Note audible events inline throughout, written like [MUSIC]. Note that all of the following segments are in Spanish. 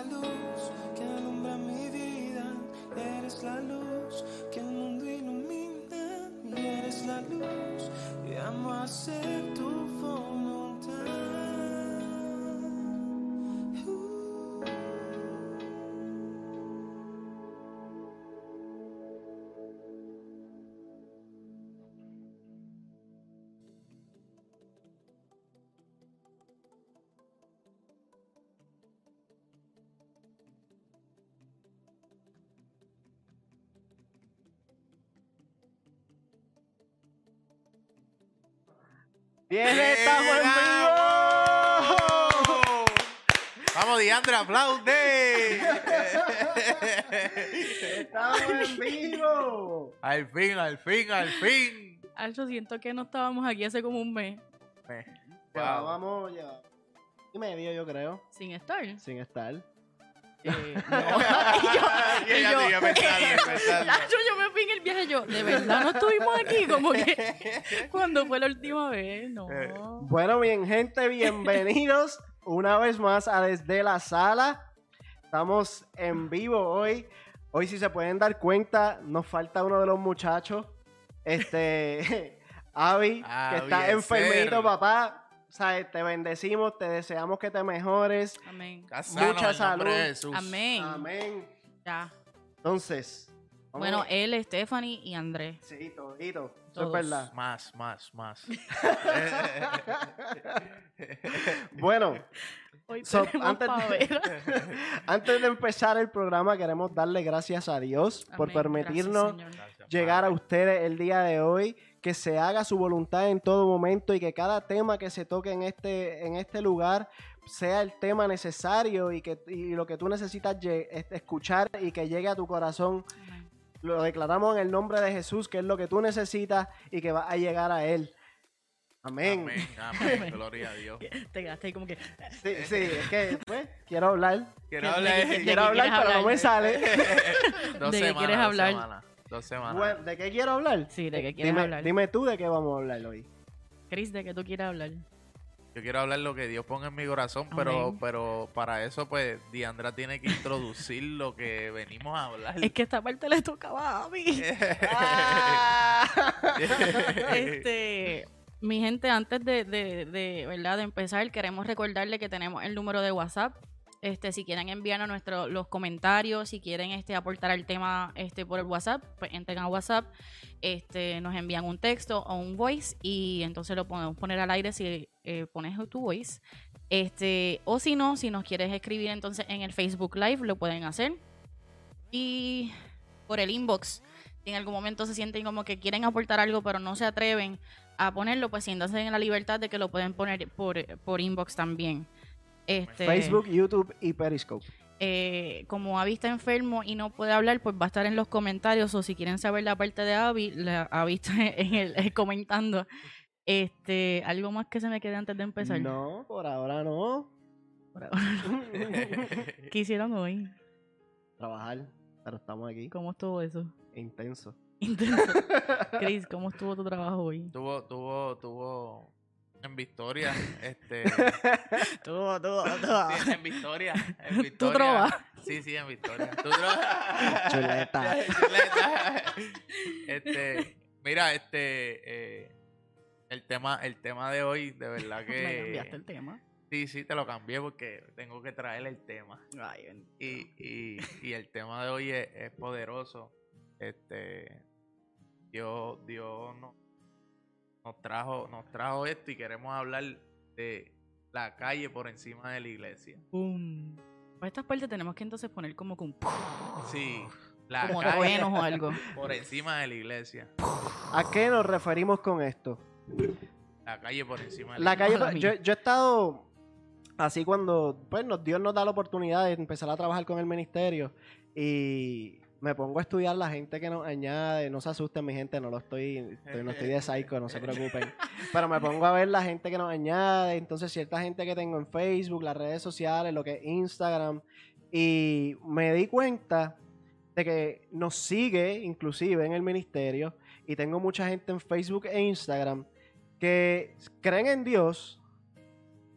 la luz Bien, estamos en vivo. Vamos, Diandra, aplaude. Estamos en vivo. al fin, al fin, al fin. Alcho, siento que no estábamos aquí hace como un mes Ya Wow. vamos ya. Y medio, yo creo, sin estar. sin estar. Eh, [LAUGHS] Y ella yo- pensando. [LAUGHS] [LAUGHS] Alcho, yo me fui en el viaje yo, de verdad no estuvimos aquí, como que cuando fue la última vez, no. Eh. Bueno, bien, gente, bienvenidos una vez más a Desde la Sala. Estamos en vivo hoy. Hoy, si se pueden dar cuenta, nos falta uno de los muchachos. Este, Avi, que Avi, está enfermito, ser. papá. O sea, te bendecimos, te deseamos que te mejores. Amén. Está sano Mucha salud. Jesús. Amén. Amén. Ya. Entonces, vamos- Bueno, él, Stephanie y Andrés. Sí, todito. Eso es Todos. verdad. Más, más, más. [LAUGHS] Bueno, Hoy So, tenemos antes de- pavera. [LAUGHS] antes de empezar el programa, queremos darle gracias a Dios por permitirnos Gracias, llegar a ustedes el día de hoy, que se haga su voluntad en todo momento y que cada tema que se toque en este, en este lugar sea el tema necesario y que y lo que tú necesitas escuchar y que llegue a tu corazón. Lo declaramos en el nombre de Jesús, que es lo que tú necesitas y que va a llegar a Él. Amén. Amén, amén. [LAUGHS] Gloria a Dios. [LAUGHS] Te quedaste ahí como que. Sí, sí, es que pues, quiero hablar. Quiero ¿De hablar. Quiero hablar, pero no me sale. [LAUGHS] ¿De qué quieres hablar? Semanas, Dos semanas. Bueno, ¿De qué quiero hablar? Sí, ¿de qué quieres dime, hablar? dime tú de qué vamos a hablar hoy. Chris, ¿de qué tú quieres hablar? Yo quiero hablar lo que Dios ponga en mi corazón, pero, Amén. pero para eso, pues, Diandra tiene que introducir lo que venimos a hablar. Es que esta parte le tocaba a mí. [LAUGHS] [LAUGHS] este, mi gente, antes de, de, de, ¿verdad? de empezar, queremos recordarle que tenemos el número de WhatsApp. Este, si quieren enviarnos nuestro, los comentarios, si quieren este, aportar al tema este, por el WhatsApp, pues entren a WhatsApp, este, nos envían un texto o un voice y entonces lo podemos poner al aire si eh, pones tu voice. Este, o si no, si nos quieres escribir entonces en el Facebook Live, lo pueden hacer. Y por el inbox, si en algún momento se sienten como que quieren aportar algo pero no se atreven a ponerlo, pues siéntanse en la libertad de que lo pueden poner por, por inbox también. Este, Facebook, YouTube y Periscope. eh, como Avi está enfermo y no puede hablar, pues va a estar en los comentarios. O si quieren saber la parte de Avi, la Avi está [LAUGHS] en el, eh, comentando. Este, algo más que se me quede antes de empezar. No, por ahora no. Por ahora. [LAUGHS] ¿Qué hicieron hoy? Trabajar, pero estamos aquí. ¿Cómo estuvo eso? Intenso. Intenso. [LAUGHS] Chris, ¿cómo estuvo tu trabajo hoy? tuvo, tuvo, tuvo en Victoria, [LAUGHS] este, [LAUGHS] Estuvo, estuvo, sí, en Victoria, en Victoria. ¿Tú trovas? Sí, sí, en Victoria. ¿Tú trovas? [LAUGHS] Chuleta. Chuleta. Este, mira, este, eh, el tema, el tema de hoy, de verdad Me cambiaste que, el tema. sí, sí, te lo cambié porque tengo que traer el tema. Ay. Y, y, y el tema de hoy es, es poderoso. Este, Dios, Dios nos, nos trajo, nos trajo esto y queremos hablar de la calle por encima de la iglesia. Pum. Para estas partes tenemos que entonces poner como que un Sí, la como calle o [LAUGHS] algo. por encima de la iglesia. ¿A qué nos referimos con esto? La calle por encima de La la, calle, Hola, yo, yo he estado así cuando pues, nos, Dios nos da la oportunidad de empezar a trabajar con el ministerio y me pongo a estudiar la gente que nos añade. No se asusten, mi gente, no lo estoy, estoy- no estoy de psycho, no se [LAUGHS] preocupen. Pero me pongo a ver la gente que nos añade. Entonces, cierta gente que tengo en Facebook, las redes sociales, lo que es Instagram. Y me di cuenta de que nos sigue, inclusive en el ministerio. Y tengo mucha gente en Facebook e Instagram que creen en Dios,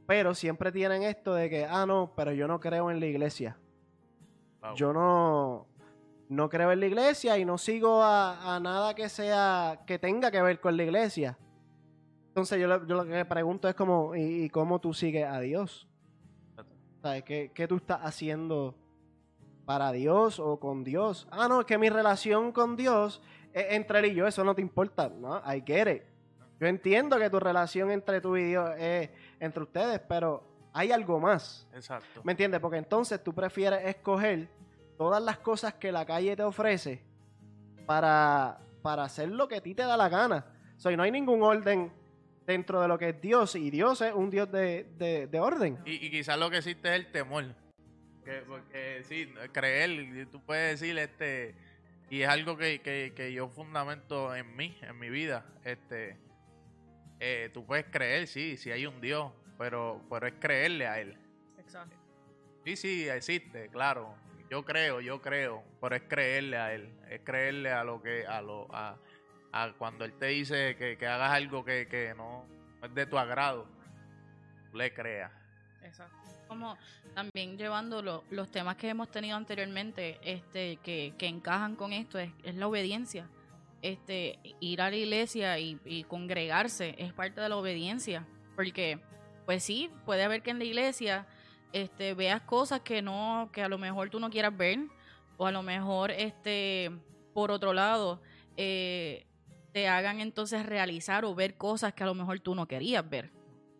pero siempre tienen esto de que, ah, no, pero yo no creo en la iglesia. Wow. Yo no, no creo en la iglesia y no sigo a, a nada que sea, que tenga que ver con la iglesia. Entonces yo, lo- yo lo que pregunto es como, ¿y, y cómo tú sigues a Dios? ¿Sabes? ¿Qué, ¿Qué tú estás haciendo para Dios o con Dios? Ah, no, es que mi relación con Dios es entre él y yo, eso no te importa. No, I get it. Yo entiendo que tu relación entre tú y Dios es entre ustedes, pero hay algo más. Exacto. ¿Me entiendes? Porque entonces tú prefieres escoger todas las cosas que la calle te ofrece para, para hacer lo que a ti te da la gana. O sea, y no hay ningún orden dentro de lo que es Dios. Y Dios es un Dios de, de- de orden. Y, y quizás lo que existe es el temor. Que- porque sí, creer, tú puedes decir, este, y es algo que, que- que yo fundamento en mí, en mi vida, este, eh, tú puedes creer, sí, sí hay un Dios, pero, pero es creerle a Él. Exacto. Sí, sí, existe, claro. Yo creo, yo creo, pero es creerle a Él, es creerle a lo que, a lo, a, a cuando Él te dice que, que hagas algo que, que no es de tu agrado, le creas. Exacto. Como también llevando lo- los temas que hemos tenido anteriormente, este, que, que encajan con esto, es, es la obediencia. Este, ir a la iglesia y, y congregarse es parte de la obediencia. Porque, pues sí, puede haber que en la iglesia este, veas cosas que no, que a lo mejor tú no quieras ver, o a lo mejor, este, por otro lado, eh, te hagan entonces realizar o ver cosas que a lo mejor tú no querías ver.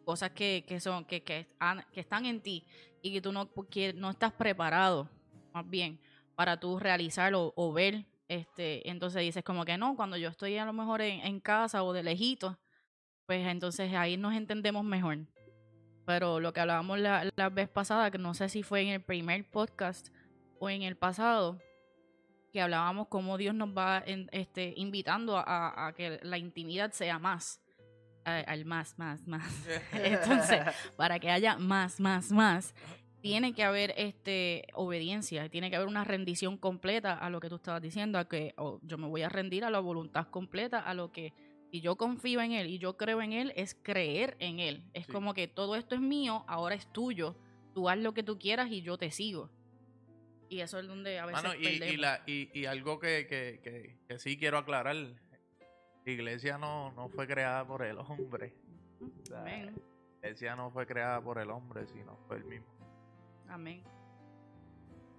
Cosas que, que son que, que, están en ti y que tú no, que no estás preparado más bien para tú realizar o, ver este entonces dices como que no cuando yo estoy a lo mejor en casa o de lejito pues entonces ahí nos entendemos mejor pero lo que hablábamos la, la vez pasada que no sé si fue en el primer podcast o en el pasado que hablábamos cómo Dios nos va en- este, invitando a- a- que la intimidad sea más a- al más, más, más. [LAUGHS] Entonces, para que haya más, más, más, tiene que haber este obediencia, tiene que haber una rendición completa a lo que tú estabas diciendo, a que oh, yo me voy a rendir a la voluntad completa, a lo que si yo confío en él y yo creo en él, es creer en él. Es Sí. como que todo esto es mío, ahora es tuyo. Tú haz lo que tú quieras y yo te sigo. Y eso es donde a veces Mano, y, y, la, y, y algo que, que, que, que sí quiero aclarar, la iglesia no, no fue creada por el hombre. O sea, Amén. La iglesia no fue creada por el hombre, sino fue el mismo. Amén.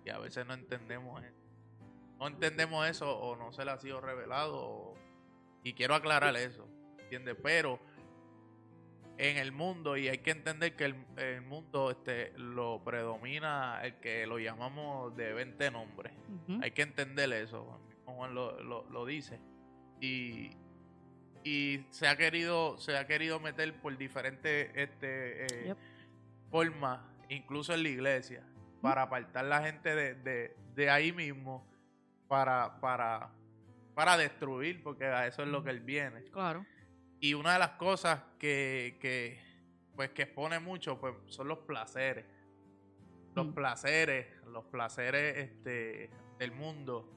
Y a veces no entendemos eso. No entendemos eso o no se le ha sido revelado. o- y quiero aclarar eso, ¿entiendes? Pero en el mundo, y hay que entender que el, el mundo este, lo predomina el que lo llamamos de 20 nombres. Hay que entender eso. Juan lo, lo- lo dice. Y, y se ha querido, se ha querido meter por diferentes este, eh, Yep. formas, incluso en la iglesia, para apartar la gente de, de- de ahí mismo, para, para, para destruir, porque a eso es lo que él viene. Claro. Y una de las cosas que, que, pues que expone mucho pues, son los placeres. Los Mm. placeres, los placeres este, del mundo.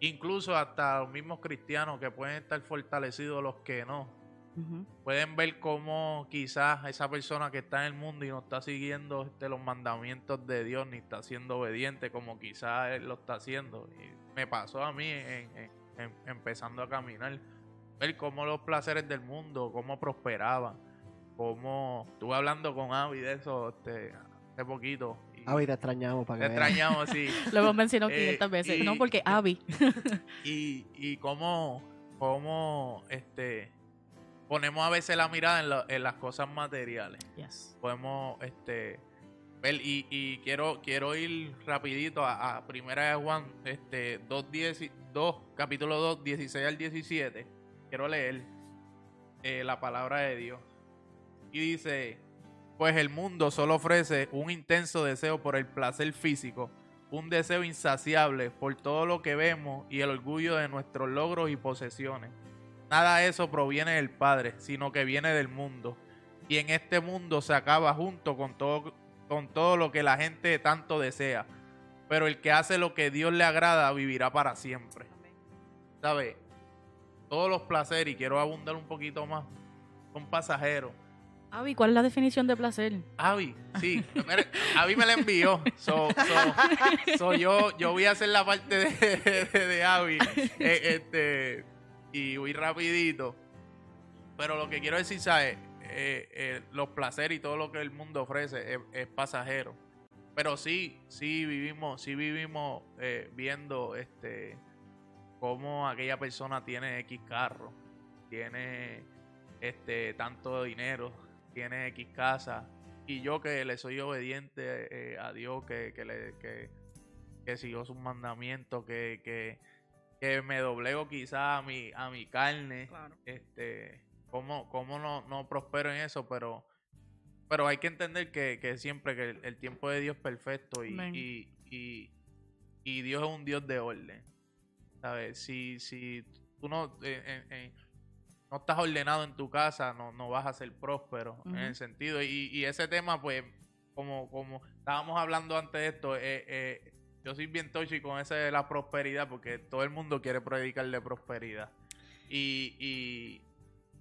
Incluso hasta los mismos cristianos que pueden estar fortalecidos, los que no. Pueden ver cómo quizás esa persona que está en el mundo y no está siguiendo este, los mandamientos de Dios, ni está siendo obediente como quizás él lo está haciendo. Y me pasó a mí en- en- en- empezando a caminar ver cómo los placeres del mundo, cómo prosperaban, cómo estuve hablando con Avi de eso este, hace poquito. Avi, te extrañamos para te que veas. extrañamos, sí. [LAUGHS] Lo hemos mencionado Eh, 500 veces. y- no porque Abby. [LAUGHS] Y, y cómo, cómo este, ponemos a veces la mirada en, las cosas materiales. Yes. Podemos este, ver, y, y quiero, quiero ir rapidito a, a Primera de Juan, este, 2, 10 2, capítulo 2, 16 al 17. Quiero leer eh, la palabra de Dios. Y dice, pues el mundo solo ofrece un intenso deseo por el placer físico, un deseo insaciable por todo lo que vemos y el orgullo de nuestros logros y posesiones. Nada de eso proviene del Padre, sino que viene del mundo. Y en este mundo se acaba junto con todo, con todo lo que la gente tanto desea. Pero el que hace lo que Dios le agrada vivirá para siempre. ¿Sabe? Todos los placeres, y quiero abundar un poquito más, son pasajeros. Avi, ¿cuál es la definición de placer? Avi, sí. Avi me la envió. So, so- so yo, yo voy a hacer la parte de, de, de Avi. [LAUGHS] eh, este, y voy rapidito. Pero lo que quiero decir, ¿sabes? Eh, eh, los placeres y todo lo que el mundo ofrece es, pasajero. Pero sí, sí vivimos, sí vivimos eh, viendo este cómo aquella persona tiene X carro, tiene este tanto dinero, tiene X casa, y yo que le soy obediente a Dios, que, que, le, que, que sigo sus mandamientos, que, que me doblego quizás a mi, a mi carne, este, cómo, cómo no, no prospero en eso, pero, pero hay que entender que, que siempre que el, el tiempo de Dios es perfecto y, y, y, y Dios es un Dios de orden. ¿Sabes? Si, si tú no, eh, eh, eh, no estás ordenado en tu casa, no, no vas a ser próspero en el sentido. Y, y ese tema, pues, como, como estábamos hablando antes de esto, eh, yo soy bien tochi con ese de la prosperidad, porque todo el mundo quiere predicar de prosperidad. Y, y,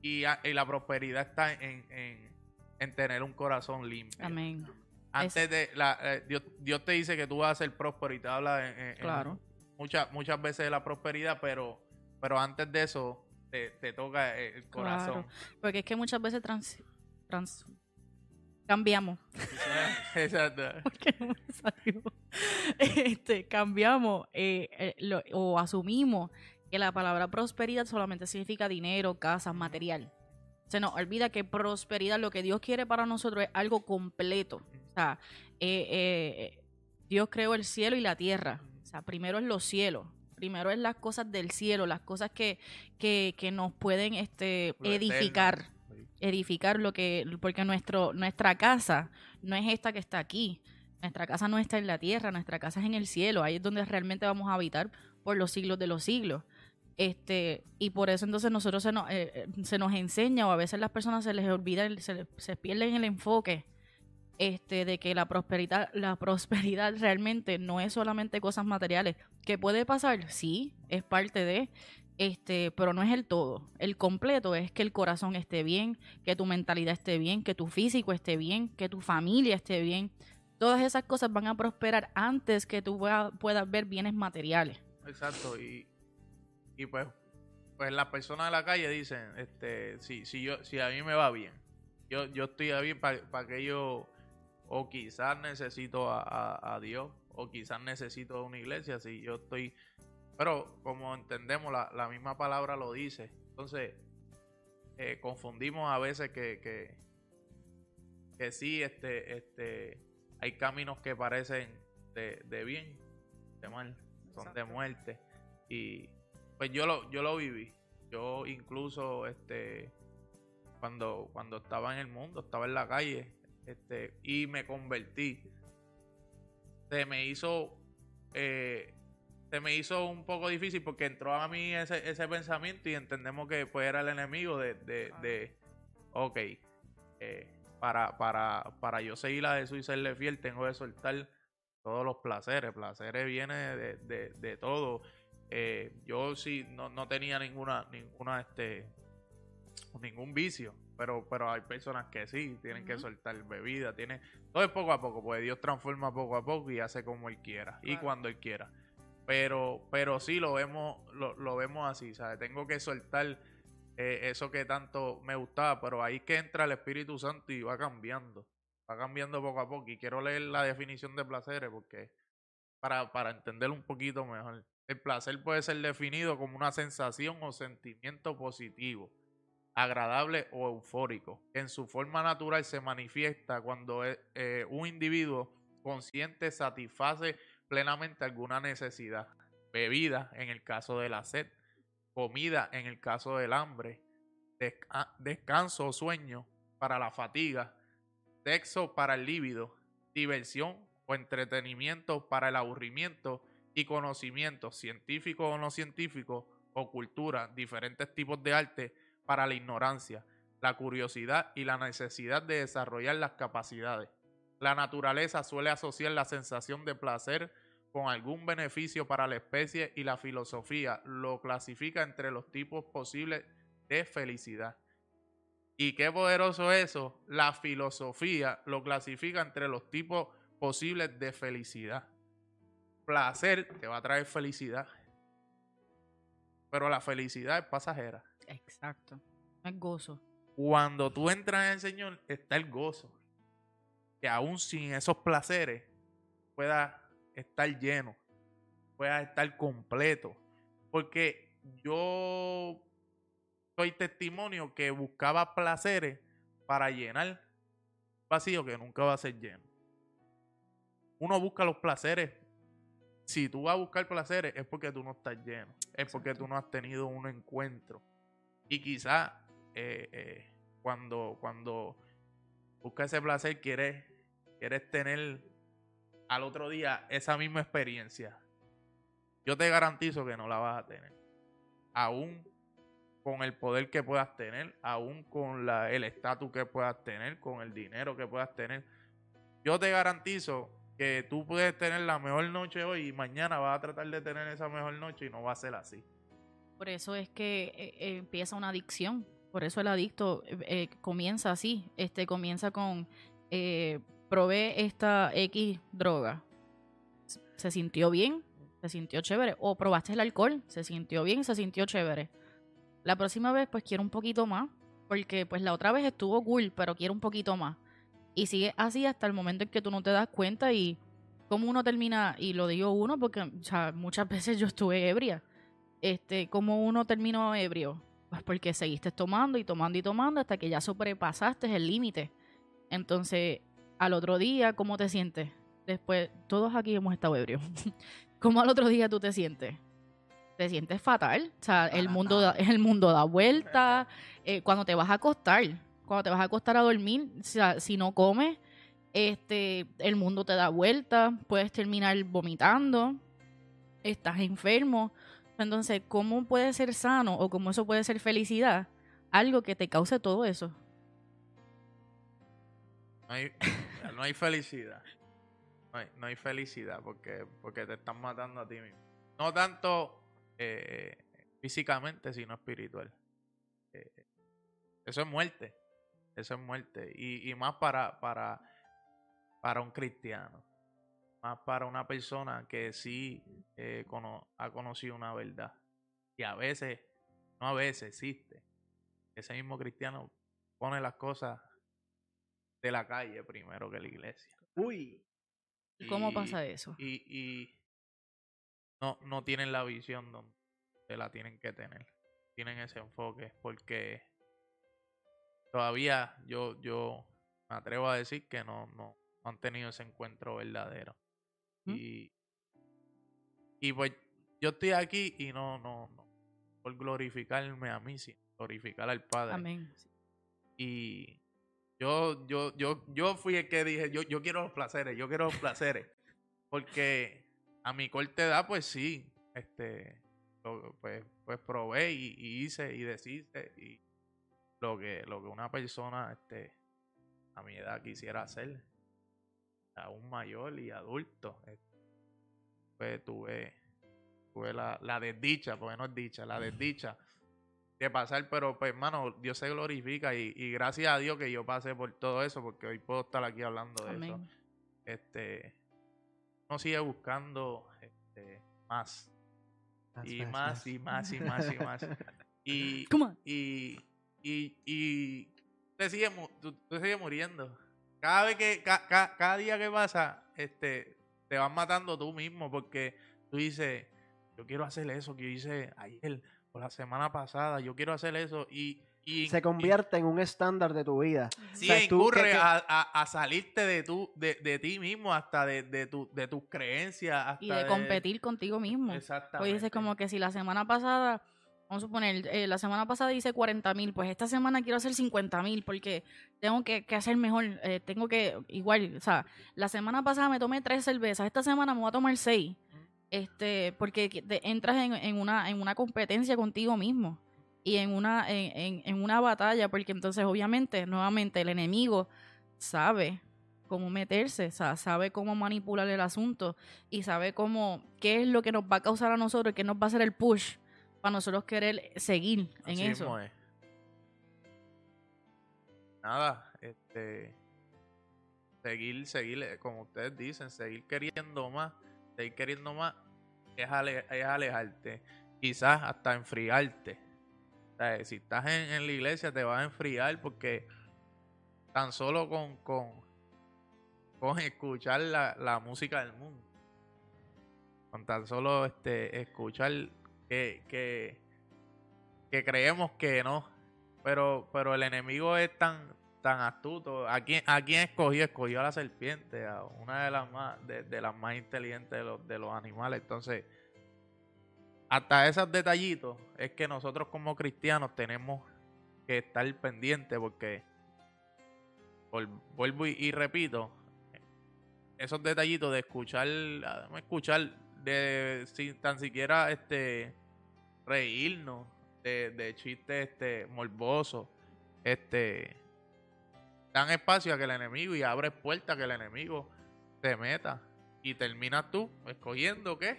y, la prosperidad está en, en, en tener un corazón limpio. Amén. Antes de la, eh, Dios, Dios te dice que tú vas a ser próspero y te habla en- Claro. muchas, muchas veces de la prosperidad, pero, pero antes de eso te, te toca eh, el corazón. Claro. Porque es que muchas veces trans, trans- cambiamos. [LAUGHS] Exacto. Porque [LAUGHS] no me salió. Este, cambiamos eh, eh, lo- o asumimos que la palabra prosperidad solamente significa dinero, casa, material. Se nos olvida que prosperidad, lo que Dios quiere para nosotros es algo completo. O sea, eh, eh, Dios creó el cielo y la tierra. O sea, primero es los cielos. Primero es las cosas del cielo, las cosas que, que, que nos pueden este, edificar edificar lo que porque nuestro nuestra casa no es esta que está aquí. Nuestra casa no está en la tierra nuestra casa es en el cielo. Ahí es donde realmente vamos a habitar por los siglos de los siglos. Este y por eso entonces nosotros se nos, eh, eh, se nos enseña o a veces las personas se les olvida se, se pierden el enfoque este de que la prosperidad la prosperidad realmente no es solamente cosas materiales. Que puede pasar sí es parte de este, pero no es el todo. El completo es que el corazón esté bien, que tu mentalidad esté bien, que tu físico esté bien, que tu familia esté bien. Todas esas cosas van a prosperar antes que tú pueda- puedas ver bienes materiales. Exacto. Y, y pues, pues las personas de la calle dicen, este, si, si yo, si a mí me va bien, yo, yo estoy bien para que yo, o quizás necesito a, a- a Dios, o quizás necesito una iglesia, si yo estoy, pero como entendemos, la, la misma palabra lo dice. Entonces, eh, confundimos a veces que, que, que sí, este, este, hay caminos que parecen de, de bien, de mal, son de muerte. Y pues yo lo, yo lo viví. Yo incluso, este, cuando, cuando estaba en el mundo, estaba en la calle, este, y me convertí. Se me hizo, eh, se me hizo un poco difícil porque entró a mí ese, ese pensamiento y entendemos que pues era el enemigo de, de, de ok, eh, para, para, para yo seguir a Jesús y serle fiel, tengo que soltar todos los placeres. Placeres viene de, de, de todo. Eh, yo sí no, no tenía ninguna, ninguna, este, ningún vicio. Pero, pero hay personas que sí, tienen que soltar bebida, tienen, todo es poco a poco, pues Dios transforma poco a poco y hace como Él quiera y cuando Él quiera. Pero, pero sí lo vemos, lo, lo vemos así, ¿sabes? Tengo que soltar eh, eso que tanto me gustaba, pero ahí que entra el Espíritu Santo y va cambiando, va cambiando poco a poco. Y quiero leer la definición de placeres porque para, para entender un poquito mejor. El placer puede ser definido como una sensación o sentimiento positivo, agradable o eufórico, en su forma natural se manifiesta cuando eh, eh, un individuo consciente satisface plenamente alguna necesidad. Bebida en el caso de la sed, comida en el caso del hambre, desca- descanso o sueño para la fatiga, sexo para el líbido, diversión o entretenimiento para el aburrimiento y conocimiento científico o no científico o cultura, diferentes tipos de arte para la ignorancia, la curiosidad y la necesidad de desarrollar las capacidades. La naturaleza suele asociar la sensación de placer con algún beneficio para la especie y la filosofía lo clasifica entre los tipos posibles de felicidad. Y qué poderoso eso. La filosofía lo clasifica entre los tipos posibles de felicidad. Placer te va a traer felicidad. Pero la felicidad es pasajera. Exacto. Es gozo. Cuando tú entras en el Señor, está el gozo. Que aún sin esos placeres, pueda estar lleno, pueda estar completo. Porque yo soy testimonio que buscaba placeres para llenar vacío que nunca va a ser lleno. Uno busca los placeres. Si tú vas a buscar placeres es porque tú no estás lleno. Es porque tú no has tenido un encuentro. Y quizás eh, eh, cuando, cuando buscas ese placer quieres, quieres tener al otro día esa misma experiencia. Yo te garantizo que no la vas a tener. Aún con el poder que puedas tener, aún con el estatus que puedas tener, con el dinero que puedas tener. Yo te garantizo que tú puedes tener la mejor noche hoy y mañana vas a tratar de tener esa mejor noche y no va a ser así. Por eso es que eh, eh, empieza una adicción. Por eso el adicto eh, comienza así. Este comienza con eh, probé esta X droga. Se sintió bien, se sintió chévere. O probaste el alcohol, se sintió bien, se sintió chévere. La próxima vez, pues quiero un poquito más. Porque pues la otra vez estuvo cool, pero quiero un poquito más. Y sigue así hasta el momento en que tú no te das cuenta y cómo uno termina, y lo digo uno porque muchas [LAUGHS] veces yo estuve ebria este, cómo uno terminó ebrio? Pues porque seguiste tomando y tomando y tomando hasta que ya sobrepasaste el límite. Entonces, al otro día, ¿cómo te sientes? Después, todos aquí hemos estado ebrios. [LAUGHS] ¿Cómo al otro día tú te sientes? Te sientes fatal. O sea, el mundo, da, el mundo da vuelta. Eh, cuando te vas a acostar, cuando te vas a acostar a dormir, o sea, si no comes, este, el mundo te da vuelta. Puedes terminar vomitando. Estás enfermo. Entonces, ¿cómo puede ser sano o cómo eso puede ser felicidad? Algo que te cause todo eso. [LAUGHS] No hay, felicidad. No hay, no hay felicidad porque, porque te están matando a ti mismo. No tanto eh, físicamente, sino espiritual. Eh, eso es muerte. Eso es muerte. Y, y más para, para, para un cristiano. Más para una persona que sí eh, cono- ha conocido una verdad. Y a veces, no a veces, existe. Ese mismo cristiano pone las cosas de la calle primero que la iglesia. Uy. ¿Y ¿Cómo pasa eso? Y, y no, no tienen la visión donde la tienen que tener. Tienen ese enfoque porque todavía yo, yo me atrevo a decir que no, no, no han tenido ese encuentro verdadero. ¿Mm? Y, y pues yo estoy aquí y no, no, no por glorificarme a mí, sino glorificar al Padre. Amén. Y yo, yo, yo, yo fui el que dije, yo, yo quiero los placeres, yo quiero los placeres. Porque a mi corta edad, pues sí, este, lo- pues, pues probé y, y hice y deshice y lo que, lo que una persona, este, a mi edad quisiera hacer, aún mayor y adulto. este, Pues tuve, tuve la, la desdicha, porque no es dicha, la desdicha de pasar, pero pues hermano, Dios se glorifica y, y gracias a Dios que yo pasé por todo eso, porque hoy puedo estar aquí hablando de eso. Este, uno sigue buscando este, más, y más, y más, y más, [LAUGHS] y más. Y, on. y, y, y te sigue, tú sigues muriendo. Cada vez que, ca- ca- cada día que pasa, este, te vas matando tú mismo porque tú dices, yo quiero hacer eso que yo hice ayer o la semana pasada, yo quiero hacer eso y, y Se y- convierte en un estándar de tu vida. Sí, O sea, incurre ¿qué- qué- A, a- a salirte de, tu, de, de ti mismo, hasta de, de, tu, de tus creencias. Hasta Y de competir contigo mismo. Exactamente. Pues dices como que si la semana pasada, vamos a suponer, eh, la semana pasada hice 40 mil, pues esta semana quiero hacer 50 mil porque tengo que, hacer mejor, eh, tengo que, igual, o sea, la semana pasada me tomé tres cervezas, esta semana me voy a tomar seis, este, porque entras en, en una, en una competencia contigo mismo y en una, en, en- en una batalla, porque entonces obviamente, nuevamente, el enemigo sabe cómo meterse, o sea, sabe cómo manipular el asunto y sabe cómo, qué es lo que nos va a causar a nosotros, qué nos va a hacer el push para nosotros querer seguir en Así eso. es. nada, este seguir, seguir, eh, como ustedes dicen, seguir queriendo más, seguir queriendo más es, ale- es alejarte, quizás hasta enfriarte. O sea, si estás en, en la iglesia te vas a enfriar porque tan solo con, con, con escuchar la, la música del mundo, con tan solo este escuchar que, que, que creemos que no, pero, pero el enemigo es tan, tan astuto. ¿A quién, ¿A quién escogió? Escogió a la serpiente, a una de las más, de, de las más inteligentes de los, de los animales. Entonces, hasta esos detallitos es que nosotros como cristianos tenemos que estar pendientes porque, vuelvo y, y repito, esos detallitos de escuchar, escuchar, de sin tan siquiera este reírnos de, de chistes este morbosos, este dan espacio a que el enemigo y abres puertas a que el enemigo se meta y terminas tú escogiendo qué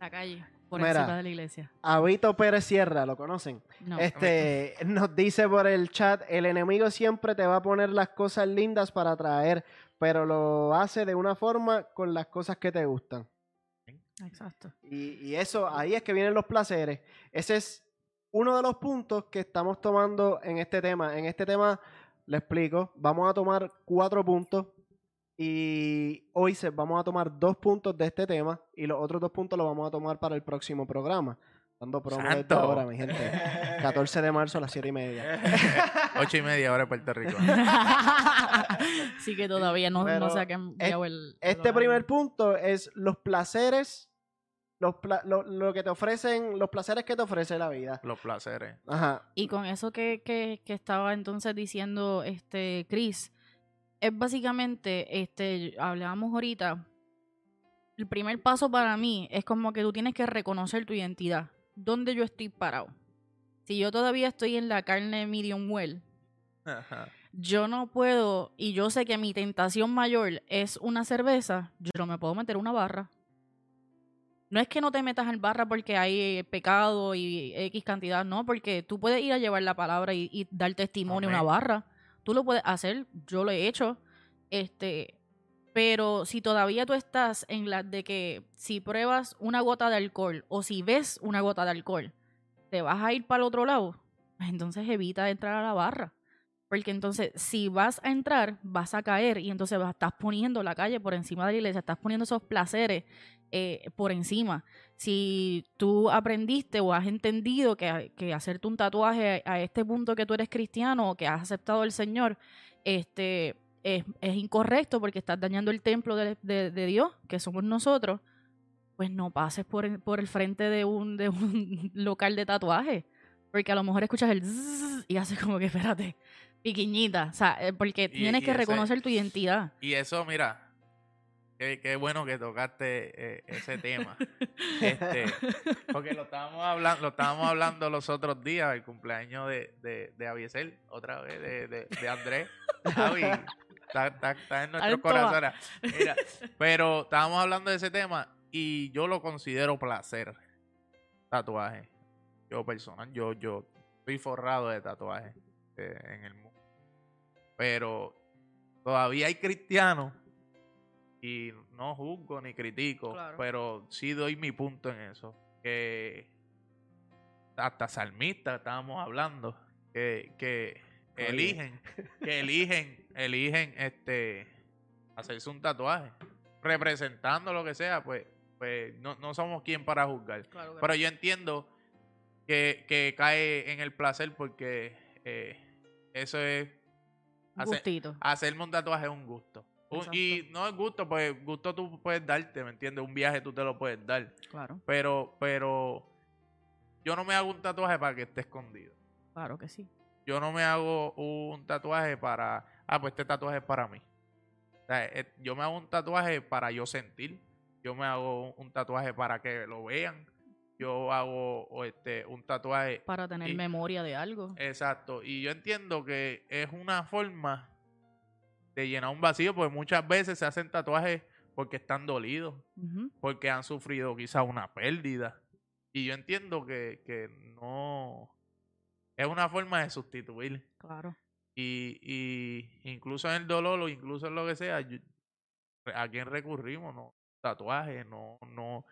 La calle, por Mira. encima de la iglesia. Abito Pérez Sierra, ¿lo conocen? No. Este [LAUGHS] nos dice por el chat, el enemigo siempre te va a poner las cosas lindas para atraer, pero lo hace de una forma con las cosas que te gustan. Exacto. Y, y eso, ahí es que vienen los placeres. Ese es uno de los puntos que estamos tomando en este tema. En este tema, le explico, vamos a tomar cuatro puntos y hoy se, vamos a tomar dos puntos de este tema y los otros dos puntos los vamos a tomar para el próximo programa. Dando promo ¡Santo! ahora, mi gente. [LAUGHS] 14 de marzo a las 7 y media. [LAUGHS] ocho y media hora de Puerto Rico [LAUGHS] sí que todavía no, no se ha cambiado el. el Este primer punto es los placeres, los pla- lo, lo que te ofrecen, los placeres que te ofrece la vida. los placeres Ajá. Y con eso que, que, que estaba entonces diciendo este Chris, es básicamente, este, hablábamos ahorita, el primer paso para mí es como que tú tienes que reconocer tu identidad. ¿Dónde yo estoy parado? Si yo todavía estoy en la carne medium well, Ajá. yo no puedo, y yo sé que mi tentación mayor es una cerveza, yo no me puedo meter una barra. No es que no te metas en barra porque hay eh, pecado y X cantidad, no, porque tú puedes ir a llevar la palabra y, y dar testimonio a una barra. Tú lo puedes hacer, yo lo he hecho. Este, pero si todavía tú estás en la de que si pruebas una gota de alcohol o si ves una gota de alcohol, te vas a ir para el otro lado, [LAUGHS] entonces evita entrar a la barra. Porque entonces, si vas a entrar, vas a caer y entonces vas- estás poniendo la calle por encima de la iglesia, estás poniendo esos placeres eh, por encima. Si tú aprendiste o has entendido que, que hacerte un tatuaje a, a este punto que tú eres cristiano o que has aceptado al Señor, este, es, es incorrecto porque estás dañando el templo de, de- de Dios, que somos nosotros, pues no pases por el, por el frente de un, de un [LAUGHS] local de tatuaje. Porque a lo mejor escuchas el y haces como que, espérate, piquiñita. O sea, eh, porque Y- tienes y que ese- reconocer tu identidad. y eso mira qué, qué bueno que tocaste eh, ese tema. [LAUGHS] Este porque lo estábamos hablando lo estábamos hablando los otros días el cumpleaños de de, de Abiesel otra vez de, de, de Andrés. Javi está, está- está en nuestros Alto. corazones. Mira pero estábamos hablando de ese tema y yo lo considero placer tatuaje. Yo personal yo yo estoy forrado de tatuajes eh, en el mundo. Pero todavía hay cristianos y no juzgo ni critico, Claro. pero sí doy mi punto en eso. Que hasta salmistas estábamos hablando, que, que eligen, que eligen, [LAUGHS] eligen este hacerse un tatuaje, representando lo que sea, pues, pues no, no somos quien para juzgar. Pero yo entiendo que, que cae en el placer porque eh, eso es Un hacer- gustito. hacerme un tatuaje es un gusto. Un- y no es gusto, pues gusto tú puedes darte, ¿me entiendes? Un viaje tú te lo puedes dar. Claro, Pero, pero yo no me hago un tatuaje para que esté escondido. claro que sí. Yo no me hago un tatuaje para, ah, pues este tatuaje es para mí. O sea, eh, yo me hago un tatuaje para yo sentir. Yo me hago un tatuaje para que lo vean. Yo hago este, un tatuaje Para tener Y- memoria de algo. Exacto. Y yo entiendo que es una forma de llenar un vacío, porque muchas veces se hacen tatuajes porque están dolidos, porque han sufrido quizás una pérdida. Y yo entiendo que, que no es una forma de sustituir. Claro. Y, y incluso en el dolor o incluso en lo que sea, yo- ¿a quién recurrimos? No, tatuaje, no, no,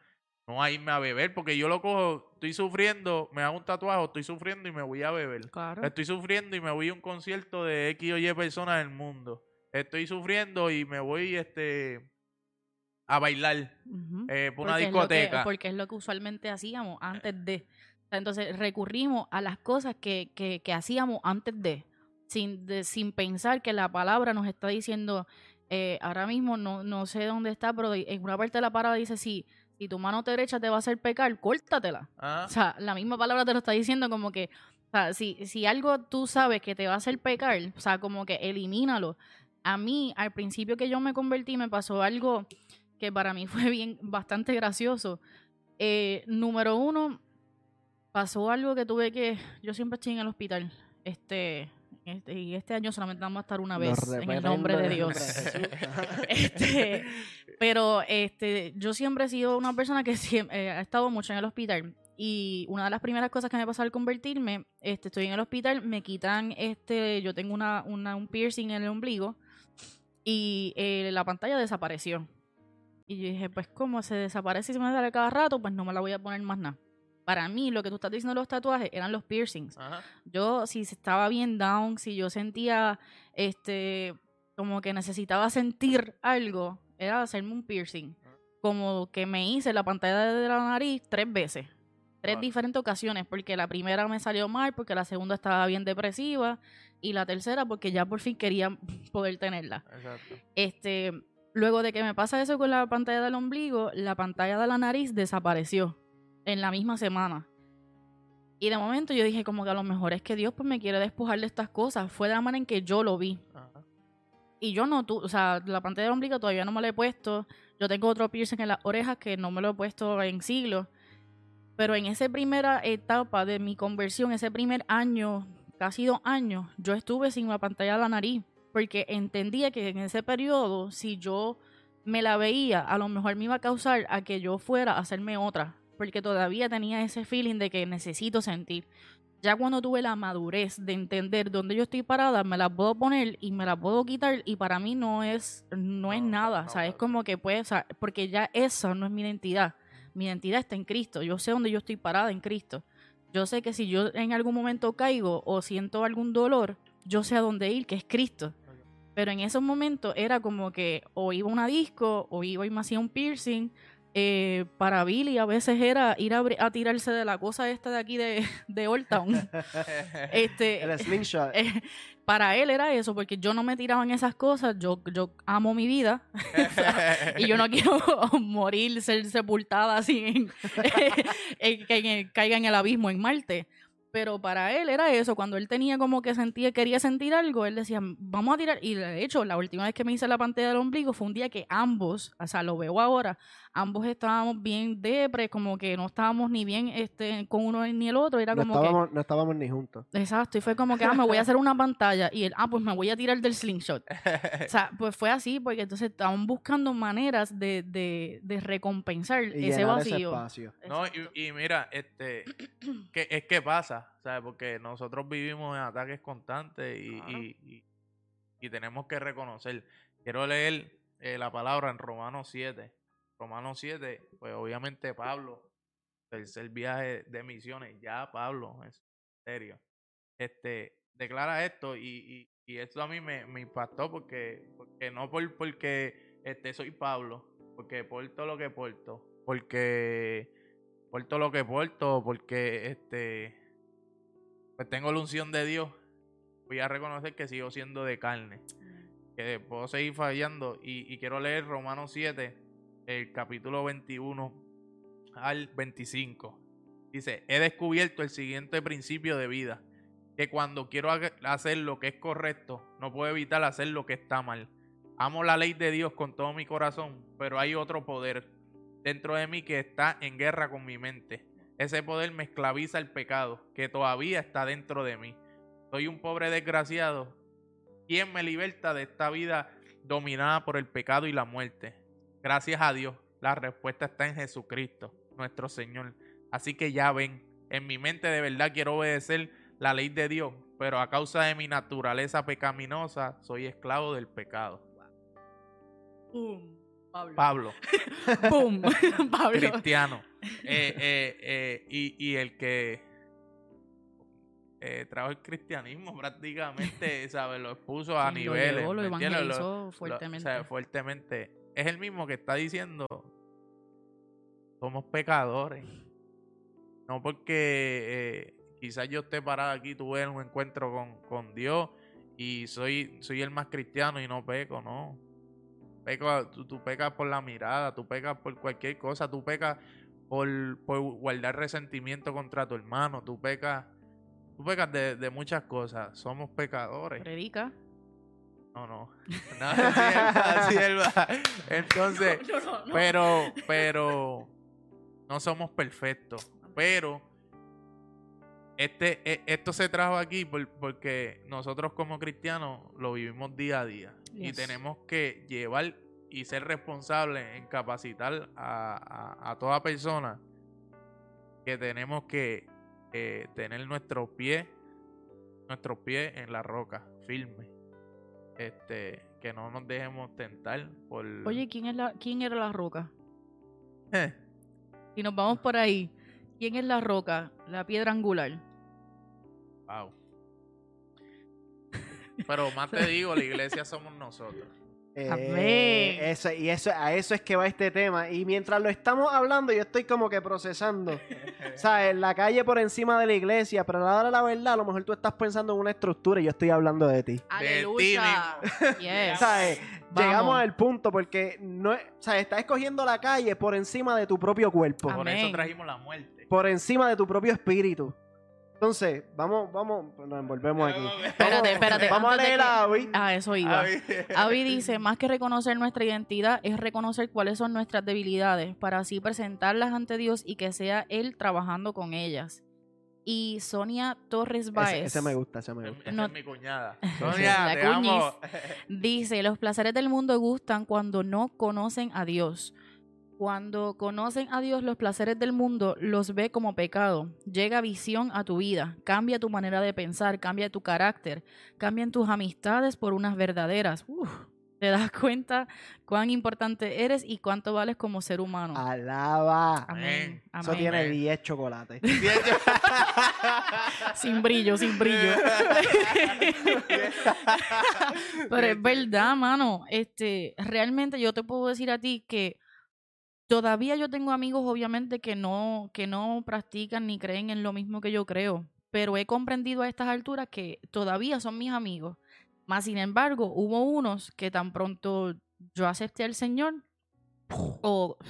no a irme a beber, porque yo lo cojo, estoy sufriendo, me hago un tatuaje, estoy sufriendo y me voy a beber. Claro. Estoy sufriendo y me voy a un concierto de X o Y personas del mundo. Estoy sufriendo y me voy este a bailar eh, por una es que- discoteca. porque es lo que usualmente hacíamos antes de. O sea, entonces recurrimos a las cosas que, que, que hacíamos antes de sin, de, sin pensar que la palabra nos está diciendo, eh, ahora mismo no, no sé dónde está, pero en una parte de la palabra dice, si, si tu mano derecha te va a hacer pecar, córtatela. Ajá. O sea, la misma palabra te lo está diciendo como que, o sea, si, si algo tú sabes que te va a hacer pecar, o sea, como que elimínalo. A mí, al principio que yo me convertí, me pasó algo que para mí [LAUGHS] fue bien, bastante gracioso. Eh, número uno, pasó algo que tuve que, yo siempre estoy en el hospital, este, este y este año solamente vamos a estar una vez, Nos en el nombre de Dios. [LAUGHS] Este, pero este, yo siempre he sido una persona que siem- eh, ha estado mucho en el hospital. Y una de las primeras cosas que me pasó al convertirme, este, estoy en el hospital, me quitan, este, yo tengo una, una- un piercing en el ombligo y eh, la pantalla desapareció. Y yo dije, pues como se desaparece y se me sale cada rato, pues no me la voy a poner más nada. Para mí, lo que tú estás diciendo de los tatuajes eran los piercings. Ajá. Yo, si estaba bien down, si yo sentía, este, como que necesitaba sentir algo, era hacerme un piercing. Como que me hice la pantalla de la nariz tres veces. Tres diferentes ocasiones, porque la primera me salió mal, porque la segunda estaba bien depresiva, y la tercera porque ya por fin quería [LAUGHS] poder tenerla. Exacto. Este, luego de que me pasa eso con la pantalla del ombligo, la pantalla de la nariz desapareció en la misma semana. Y de momento yo dije como que a lo mejor es que Dios pues me quiere despojar de estas cosas. Fue de la manera en que yo lo vi. Ajá. Y yo no, tú, o sea, la pantalla del ombligo todavía no me la he puesto. Yo tengo otro piercing en las orejas que no me lo he puesto en siglos. Pero en esa primera etapa de mi conversión, ese primer año, casi dos años, yo estuve sin la pantalla de la nariz. Porque entendía que en ese periodo, si yo me la veía, a lo mejor me iba a causar a que yo fuera a hacerme otra. Porque todavía tenía ese feeling de que necesito sentir. Ya cuando tuve la madurez de entender dónde yo estoy parada, me la puedo poner y me la puedo quitar y para mí no es no, es nada, no, o sea, es como que pues, o sea, porque ya esa no es mi identidad. Mi identidad está en Cristo. Yo sé dónde yo estoy parada en Cristo. Yo sé que si yo en algún momento caigo o siento algún dolor, yo sé a dónde ir, que es Cristo. Pero en esos momentos era como que o iba a una disco o iba y me hacía un piercing. Eh, para Billy a veces era ir a, tirarse de la cosa esta de aquí de, [LAUGHS] de Old Town. [LAUGHS] este, El [LAUGHS] slingshot. eh, para él era eso, porque yo no me tiraba en esas cosas, yo, yo amo mi vida [LAUGHS] y yo no [LAUGHS] quiero [LAUGHS] morir, ser sepultada así, en, en- que en caiga en el abismo en Marte. Pero para él era eso, cuando él tenía como que sentía, quería sentir algo, él decía, vamos a tirar. Y de hecho, la última vez que me hice la pantalla del ombligo fue un día que ambos, o sea, lo veo ahora, ambos estábamos bien depres, como que no estábamos ni bien este, con uno ni el otro, era No como que... estábamos, no estábamos ni juntos. Exacto, y fue como que, ah, me voy a hacer una pantalla. Y él, ah, pues me voy a tirar del slingshot. [LAUGHS] O sea, pues fue así, porque entonces estaban buscando maneras de, de, de recompensar Y ese vacío. espacio. No, y, y mira, este, [CLEARS THROAT] que, es que pasa, ¿sabes? Porque nosotros vivimos en ataques constantes y, Claro. y, y- y tenemos que reconocer. Quiero leer eh, la palabra en Romanos 7. Romanos 7, pues obviamente Pablo, tercer viaje de misiones, ya Pablo, en serio, este, declara esto y, y, y esto a mí me, me impactó porque, porque no por, porque este, soy Pablo, porque porto lo que porto, porque porto lo que porto, porque este pues tengo la unción de Dios, voy a reconocer que sigo siendo de carne, que puedo seguir fallando y, y quiero leer Romanos 7, el capítulo 21 al 25. Dice, he descubierto el siguiente principio de vida, que cuando quiero ha- hacer lo que es correcto, no puedo evitar hacer lo que está mal. Amo la ley de Dios con todo mi corazón, pero hay otro poder dentro de mí que está en guerra con mi mente. Ese poder me esclaviza el pecado que todavía está dentro de mí. Soy un pobre desgraciado. ¿Quién me liberta de esta vida dominada por el pecado y la muerte? Gracias a Dios, la respuesta está en Jesucristo, nuestro Señor. Así que ya ven, en mi mente de verdad quiero obedecer la ley de Dios, pero a causa de mi naturaleza pecaminosa soy esclavo del pecado. Pablo. [LAUGHS] [LAUGHS] Pablo. cristiano. Eh, eh, eh, y, y el que trajo el cristianismo prácticamente, [LAUGHS] ¿sabes? Lo expuso a lo niveles. lo. Lo- evangelizó lo- fuertemente. o sea, fuertemente. Es el mismo que está diciendo, somos pecadores. No porque quizás yo esté parado aquí, tuve un encuentro con, con Dios y soy, soy el más cristiano y no peco, no. Tú, tú pecas por la mirada, tú pecas por cualquier cosa, tú pecas por, por guardar resentimiento contra tu hermano, tú pecas, tú pecas de, de muchas cosas. Somos pecadores. Predica. No, no. [LAUGHS] No, así es, así es, va. Entonces, [LAUGHS] No, no, no. pero, pero no somos perfectos. Pero este, e- esto se trajo aquí por- porque nosotros como cristianos lo vivimos día a día. Y tenemos que llevar y ser responsables en capacitar a, a- a toda persona que tenemos que eh, tener nuestros pies, nuestros pies en la roca, firme. Este, que no nos dejemos tentar por Oye, ¿quién, es la, ¿quién era la roca? Eh, Si nos vamos por ahí, ¿quién es la roca? La piedra angular. Wow. [LAUGHS] Pero más te digo, la iglesia somos nosotros. Eh, Amén. eso, y eso, a eso es que va este tema. Y mientras lo estamos hablando, yo estoy como que procesando. o sea, en la calle por encima de la iglesia, pero a la hora de la verdad, a lo mejor tú estás pensando en una estructura y yo estoy hablando de ti. Aleluya. [LAUGHS] Yes. ¿Sabes? Llegamos al punto porque no es, o sea, estás escogiendo la calle por encima de tu propio cuerpo, Por eso Amén. trajimos la muerte. por encima de tu propio espíritu. Entonces, vamos, vamos, nos envolvemos aquí. Espérate, espérate. Vamos a leer a Abby. Ah, eso iba. Ay, Avi dice, más que reconocer nuestra identidad, es reconocer cuáles son nuestras debilidades para así presentarlas ante Dios y que sea Él trabajando con ellas. Y Sonia Torres Baez Ese, ese me gusta, ese me gusta. Esa No- es mi cuñada. [LAUGHS] La Sonia, te cuñis. amo. dice, los placeres del mundo gustan cuando no conocen a Dios. Cuando conocen a Dios, los placeres del mundo los ve como pecado. Llega visión a tu vida, cambia tu manera de pensar, cambia tu carácter, cambian tus amistades por unas verdaderas. Uf, te das [LAUGHS] cuenta cuán importante eres y cuánto vales como ser humano. Alaba. Amén. Amén. Eso tiene Amén. 10 chocolates. [LAUGHS] [LAUGHS] Sin brillo, sin brillo. Pero es verdad, mano. Este, realmente yo te puedo decir a ti que todavía yo tengo amigos, obviamente, que no, que no practican ni creen en lo mismo que yo creo. Pero he comprendido a estas alturas que todavía son mis amigos. Más sin embargo, hubo unos que tan pronto yo acepté al Señor o [LAUGHS]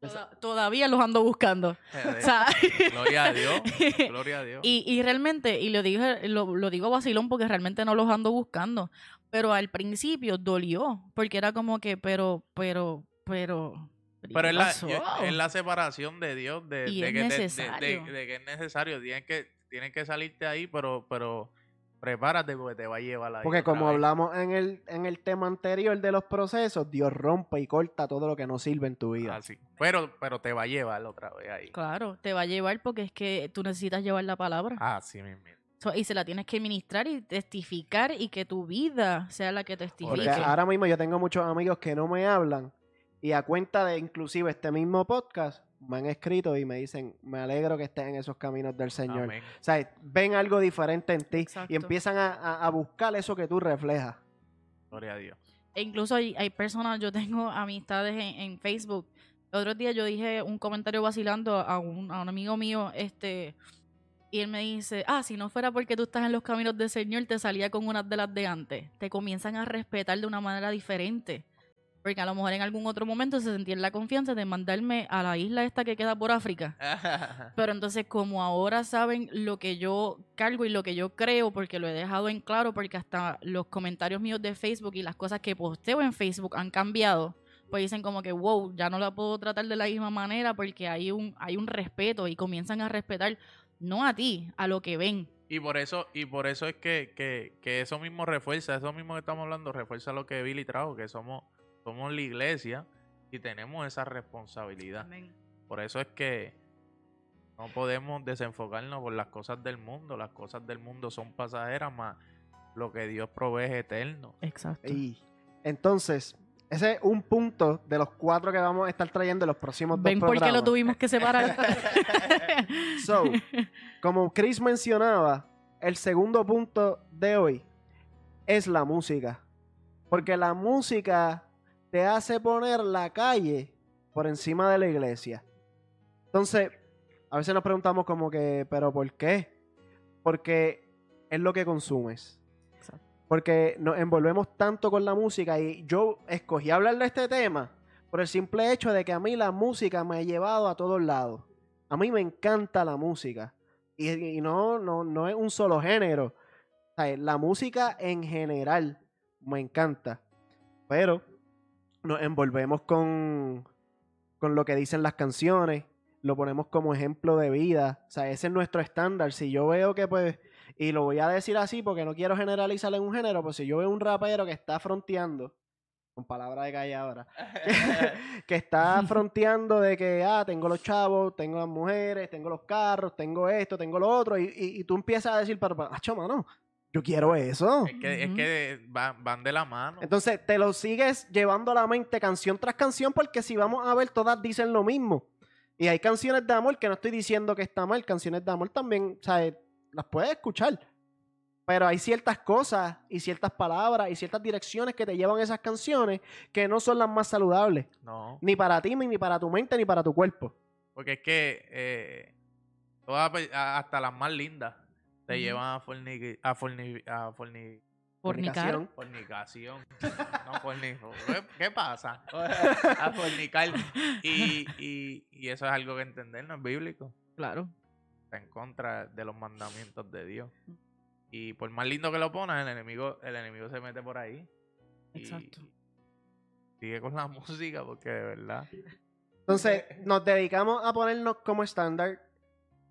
Toda- todavía los ando buscando. O sea, [LAUGHS] Gloria a Dios. [LAUGHS] Gloria a Dios. y, y realmente, y lo digo, lo, lo digo vacilón porque realmente no los ando buscando. Pero al principio dolió, porque era como que, pero, pero, pero. Pero ¿qué es la, yo- es la separación de Dios, de, Y de es que, de- de- necesario. de que es necesario. Tienes que, tienes que salirte ahí, pero, pero prepárate porque te va a llevar ahí. Porque como vez. hablamos en el, en el tema anterior de los procesos, Dios rompe y corta todo lo que no sirve en tu vida. Así. Pero, pero te va a llevar otra vez ahí. Claro, te va a llevar porque es que tú necesitas llevar la palabra. Así mismo. So, y se la tienes que ministrar y testificar y que tu vida sea la que testifique. Porque ahora mismo yo tengo muchos amigos que no me hablan y a cuenta de inclusive este mismo podcast me han escrito y me dicen, me alegro que estés en esos caminos del Señor. Amén. O sea, ven algo diferente en ti Exacto. y empiezan a, a- a buscar eso que tú reflejas. Gloria a Dios. E incluso hay, hay personas, yo tengo amistades en, en Facebook. El otro día yo dije un comentario vacilando a un, a un amigo mío, este, y él me dice, ah, si no fuera porque tú estás en los caminos del Señor, te salía con unas de las de antes. Te comienzan a respetar de una manera diferente. Porque a lo mejor en algún otro momento se sentían la confianza de mandarme a la isla esta que queda por África. [LAUGHS] Pero entonces, como ahora saben lo que yo cargo y lo que yo creo, porque lo he dejado en claro, porque hasta los comentarios míos de Facebook y las cosas que posteo en Facebook han cambiado, pues dicen como que, wow, ya no la puedo tratar de la misma manera porque hay un, hay un respeto y comienzan a respetar, no a ti, a lo que ven. Y por eso, y por eso es que, que, que eso mismo refuerza, eso mismo que estamos hablando, refuerza lo que Billy trajo, que somos, somos la iglesia y tenemos esa responsabilidad. Por eso es que No podemos desenfocarnos por las cosas del mundo. Las cosas del mundo son pasajeras, más lo que Dios provee es eterno. Exacto. Y entonces, ese es un punto de los cuatro que vamos a estar trayendo en los próximos ¿Ven dos por qué lo programas. tuvimos que separar? [LAUGHS] So, como Chris mencionaba, el segundo punto de hoy es la música. Porque la música te hace poner la calle por encima de la iglesia. Entonces, a veces nos preguntamos como que, ¿pero por qué? Porque es lo que consumes. Porque nos envolvemos tanto con la música y yo escogí hablar de este tema por el simple hecho de que a mí la música me ha llevado a todos lados. A mí me encanta la música. Y, no, no, no es un solo género. La música en general me encanta. Pero nos envolvemos con, con lo que dicen las canciones. Lo ponemos como ejemplo de vida. O sea, ese es nuestro estándar. Si yo veo que pues, y lo voy a decir así porque no quiero generalizar en un género, pues si yo veo un rapero que está fronteando, con palabras de calle ahora, [LAUGHS] que está [LAUGHS] fronteando de que, ah, tengo los chavos, tengo las mujeres, tengo los carros, tengo esto, tengo lo otro, y, y- y tú empiezas a decir, pero, pero, acho, mano, yo quiero eso. Es que, es Ujú. que van, van de la mano. Entonces, te lo sigues llevando a la mente canción tras canción, porque si vamos a ver, todas dicen lo mismo. Y hay canciones de amor que no estoy diciendo que está mal, canciones de amor también, ¿sabes? Las puedes escuchar. Pero hay ciertas cosas y ciertas palabras y ciertas direcciones que te llevan esas canciones que no son las más saludables. no. Ni para ti, ni para tu mente, ni para tu cuerpo. Porque es que eh, todas, hasta las más lindas te Ujú. llevan a fornicar. A forni- a forni- Fornicar. Fornicación. fornicación. no fornico. ¿Qué, qué pasa? [LAUGHS] A fornicar. Y, y, y eso es algo que entender, no es bíblico. Claro. Está en contra de los mandamientos de Dios. Y por más lindo que lo ponas, el enemigo, el enemigo se mete por ahí. y Exacto. Sigue con la [LAUGHS] música porque de verdad. Entonces, nos dedicamos a ponernos como estándar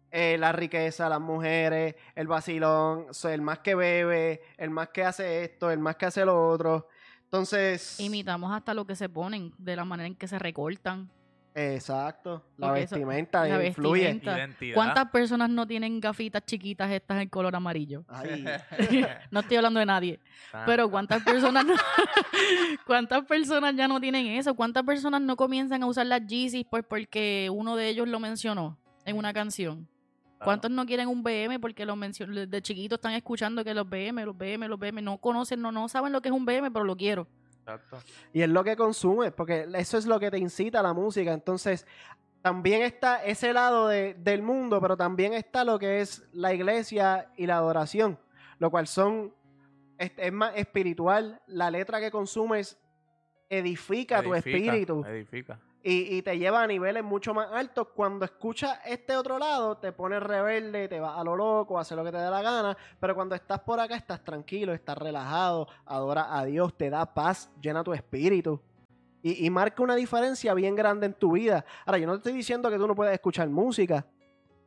eh, la riqueza, las mujeres, el vacilón, so, el más que bebe, el más que hace esto, el más que hace lo otro. Entonces, Imitamos hasta lo que se ponen, de la manera en que se recortan. Exacto, la Porque eso- vestimenta la influye. vestimenta. Identidad. ¿Cuántas personas no tienen gafitas chiquitas estas en color amarillo? Ay, [LAUGHS] No estoy hablando de nadie. Ah, Pero ¿cuántas personas no- [LAUGHS] cuántas personas ya no tienen eso? ¿Cuántas personas no comienzan a usar las Yeezys pues porque uno de ellos lo mencionó en una canción? claro. ¿Cuántos no quieren un BM porque lo mencionó desde chiquitos están escuchando que los BM, los BM, los BM no conocen, no no saben lo que es un BM, pero lo quiero? Exacto. y es lo que consumes, porque eso es lo que te incita a la música. Entonces, también está ese lado de- del mundo, pero también está lo que es la iglesia y la adoración, lo cual son, es, es más espiritual. La letra que consumes edifica, tu espíritu Edifica. Y, te lleva a niveles mucho más altos. Cuando escuchas este otro lado, te pones rebelde, te vas a lo loco, haces lo que te dé la gana, pero cuando estás por acá estás tranquilo, estás relajado, adoras a Dios, te da paz, llena tu espíritu. Y, marca una diferencia bien grande en tu vida. Ahora, yo no te estoy diciendo que tú no puedes escuchar música.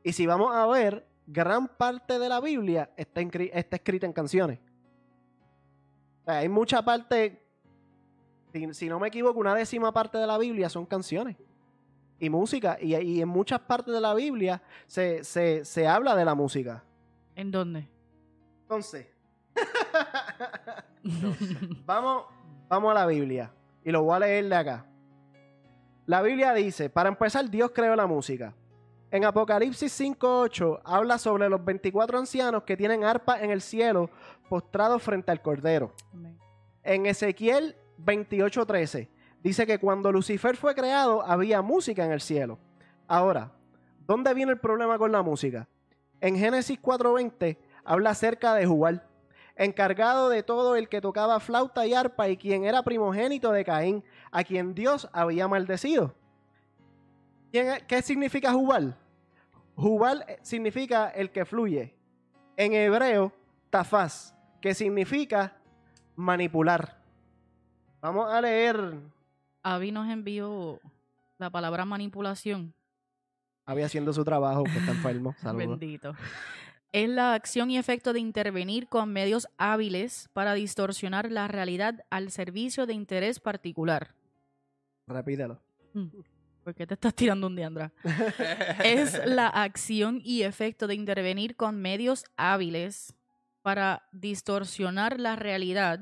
Y si vamos a ver, gran parte de la Biblia está, incri- está escrita en canciones. Hay mucha parte, si, si no me equivoco, una décima parte de la Biblia son canciones y música. Y, y en muchas partes de la Biblia se, se, se habla de la música. ¿En dónde? Entonces, [LAUGHS] vamos, vamos a la Biblia. Y lo voy a leer de acá. La Biblia dice, para empezar, Dios creó la música. En Apocalipsis 5.8 habla sobre los 24 ancianos que tienen arpa en el cielo postrados frente al Cordero. En Ezequiel 28:13 dice que cuando Lucifer fue creado había música en el cielo. Ahora, ¿dónde viene el problema con la música? En Génesis 4:20 habla acerca de Jubal, encargado de todo el que tocaba flauta y arpa y quien era primogénito de Caín, a quien Dios había maldecido. ¿Quién- ¿Qué significa Jubal? Jubal eh, significa el que fluye. En hebreo, tafaz, que significa manipular. Vamos a leer. Avi nos envió la palabra manipulación. Había haciendo su trabajo, que está enfermo. [LAUGHS] Saludos. Bendito. Es la acción y efecto de intervenir con medios hábiles para distorsionar la realidad al servicio de interés particular. Repítelo. ¿Por qué te estás tirando un diandra? [LAUGHS] es la acción y efecto de intervenir con medios hábiles para distorsionar la realidad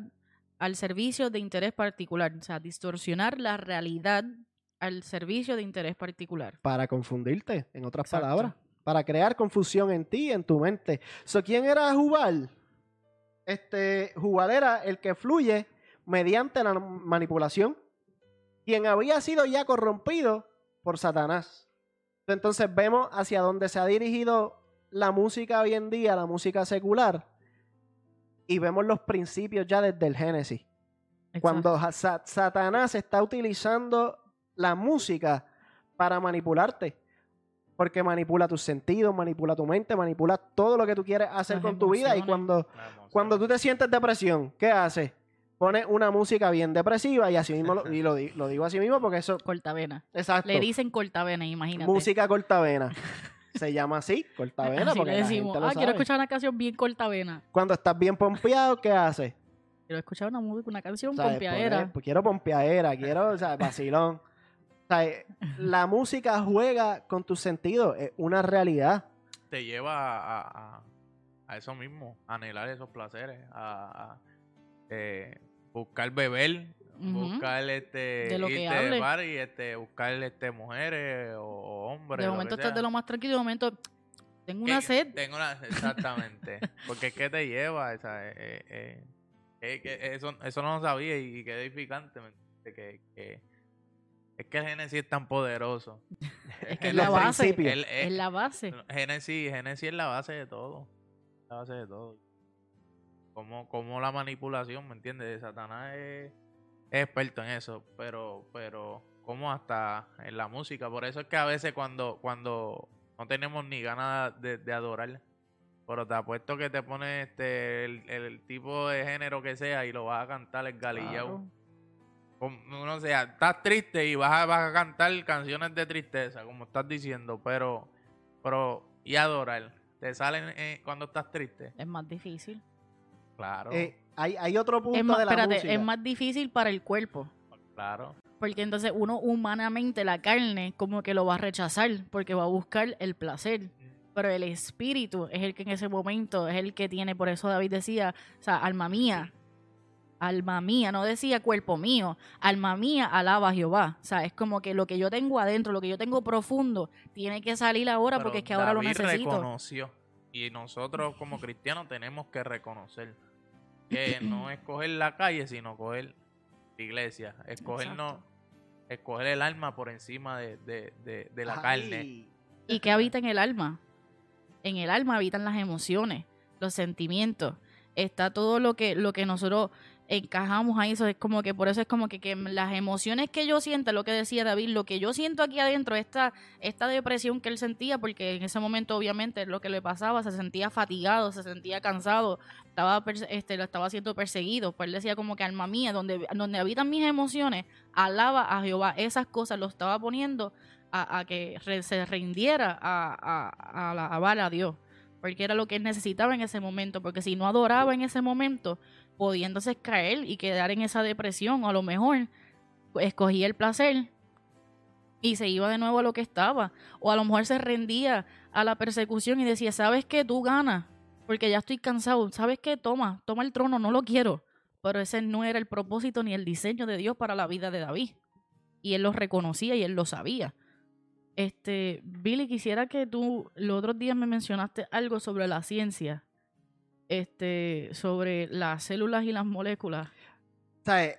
al servicio de interés particular. O sea, distorsionar la realidad al servicio de interés particular. Para confundirte, en otras Exacto. palabras. Para crear confusión en ti en tu mente. So, ¿Quién era Jubal? Este, Jubal era el que fluye mediante la manipulación. Quien había sido ya corrompido por Satanás. Entonces vemos hacia dónde se ha dirigido la música hoy en día, la música secular. Y vemos los principios ya desde el Génesis. Cuando Satanás está utilizando la música para manipularte. Porque manipula tus sentidos, manipula tu mente, manipula todo lo que tú quieres hacer Las con tu vida. Y cuando, cuando tú te sientes depresión, ¿qué haces? Pones una música bien depresiva y así mismo lo, y lo, lo digo así mismo porque eso, Cortavena. exacto. Le dicen cortavena, imagínate. música cortavena. [LAUGHS] Se llama así, cortavena, Así porque le la decimos, gente lo ah, quiero escuchar una canción bien cortavena. Cuando estás bien pompeado, ¿qué haces? Quiero escuchar una música, una canción ¿sabes? pompeadera. Pues quiero pompeadera, quiero, o sea, vacilón. O sea, eh, [LAUGHS] la música juega con tus sentidos, es una realidad. te lleva a, a- a eso mismo, a anhelar esos placeres, a, a, eh, buscar beber, Ujú. buscar este De lo que irte hable. de bar y este buscar este mujeres o, o hombres. De momento estás de lo más tranquilo, de momento tengo una sed. Tengo una, [LAUGHS] exactamente. Porque es que te lleva, esa, eh, eh, eh, eh, eso, eso no lo sabía y, qué edificante. Que, que- es que el Génesis es tan poderoso. [LAUGHS] Es que [LAUGHS] es la base. el- Es la base. Génesis, Génesis es la base de todo. La base de todo. Como, como la manipulación, ¿me entiendes? Satanás es, es experto en eso, pero, pero como hasta en la música. Por eso es que a veces cuando, cuando no tenemos ni ganas de, de adorar, pero te apuesto que te pones este, el, el tipo de género que sea y lo vas a cantar el galillao. Claro. No sea, estás triste y vas a, vas a cantar canciones de tristeza, como estás diciendo, pero, pero, y adorar, ¿te salen eh, cuando estás triste? Es más difícil. Claro, Eh, hay, hay otro punto Es más, de la espérate, música. es más difícil para el cuerpo. claro. Porque entonces uno humanamente, la carne, como que lo va a rechazar, porque va a buscar el placer. Pero el espíritu es el que en ese momento es el que tiene, por eso David decía, o sea, alma mía, alma mía, no decía cuerpo mío, alma mía alaba a Jehová. O sea, es como que lo que yo tengo adentro, lo que yo tengo profundo, tiene que salir ahora Pero porque es que ahora lo David necesito. reconoció, y nosotros como cristianos tenemos que reconocer que [CLEARS THROAT] no es coger la calle, sino coger la iglesia, escogernos, escoger el alma por encima de, de, de, de la Ay, carne. ¿Y qué habita en el alma? En el alma habitan las emociones, los sentimientos. Está todo lo que, lo que nosotros encajamos ahí. Eso es como que por eso es como que, que las emociones que yo siento, lo que decía David, lo que yo siento aquí adentro, esta, esta depresión que él sentía, porque en ese momento obviamente lo que le pasaba, se sentía fatigado, se sentía cansado, estaba este, lo estaba siendo perseguido. Pues él decía como que alma mía, donde, donde habitan mis emociones, alaba a Jehová. Esas cosas lo estaba poniendo a, que se rindiera a, a, a alabar a Dios. Porque era lo que él necesitaba en ese momento. Porque si no adoraba en ese momento, entonces caer y quedar en esa depresión. A lo mejor pues, escogía el placer y se iba de nuevo a lo que estaba. O a lo mejor se rendía a la persecución y decía, ¿sabes qué? Tú ganas. Porque ya estoy cansado. ¿Sabes qué? Toma, toma el trono, no lo quiero. Pero ese no era el propósito ni el diseño de Dios para la vida de David. Y él lo reconocía y él lo sabía. Este, Billy, quisiera que tú los otros días me mencionaste algo sobre la ciencia. Este, sobre las células y las moléculas. ¿Sabes?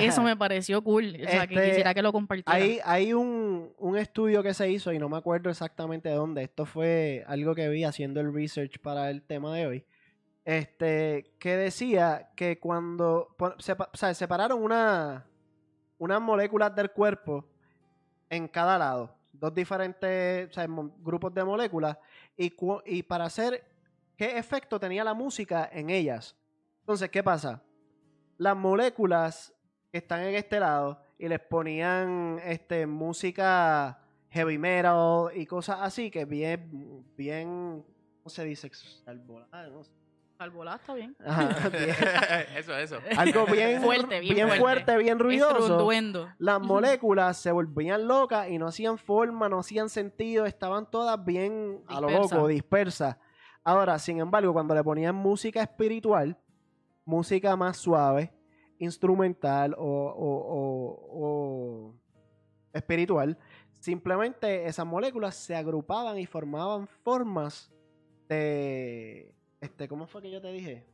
Eso [LAUGHS] me pareció cool. O sea, que Este, quisiera que lo compartiera. Hay, hay un, un estudio que se hizo y no me acuerdo exactamente de dónde. Esto fue algo que vi haciendo el research para el tema de hoy. Este, que decía que cuando sepa- o sea, separaron una, unas moléculas del cuerpo en cada lado, dos diferentes o sea, mo- grupos de moléculas, y, y para hacer qué efecto tenía la música en ellas. Entonces, ¿qué pasa? Las moléculas que están en este lado y les ponían este música heavy metal y cosas así que bien bien ¿cómo se dice? Exalvolada, no sé. Salvolá está bien. [LAUGHS] Ajá, [LAUGHS] bien. eso, eso. algo bien [LAUGHS] Fuerte, bien fuerte, fuerte. bien ruidoso. Las moléculas se volvían locas y no hacían forma, no hacían sentido, estaban todas bien a lo loco, dispersas. Ahora, sin embargo, cuando le ponían música espiritual, música más suave, instrumental o, o- o- o espiritual, simplemente esas moléculas se agrupaban y formaban formas de... Este, ¿Cómo fue que yo te dije?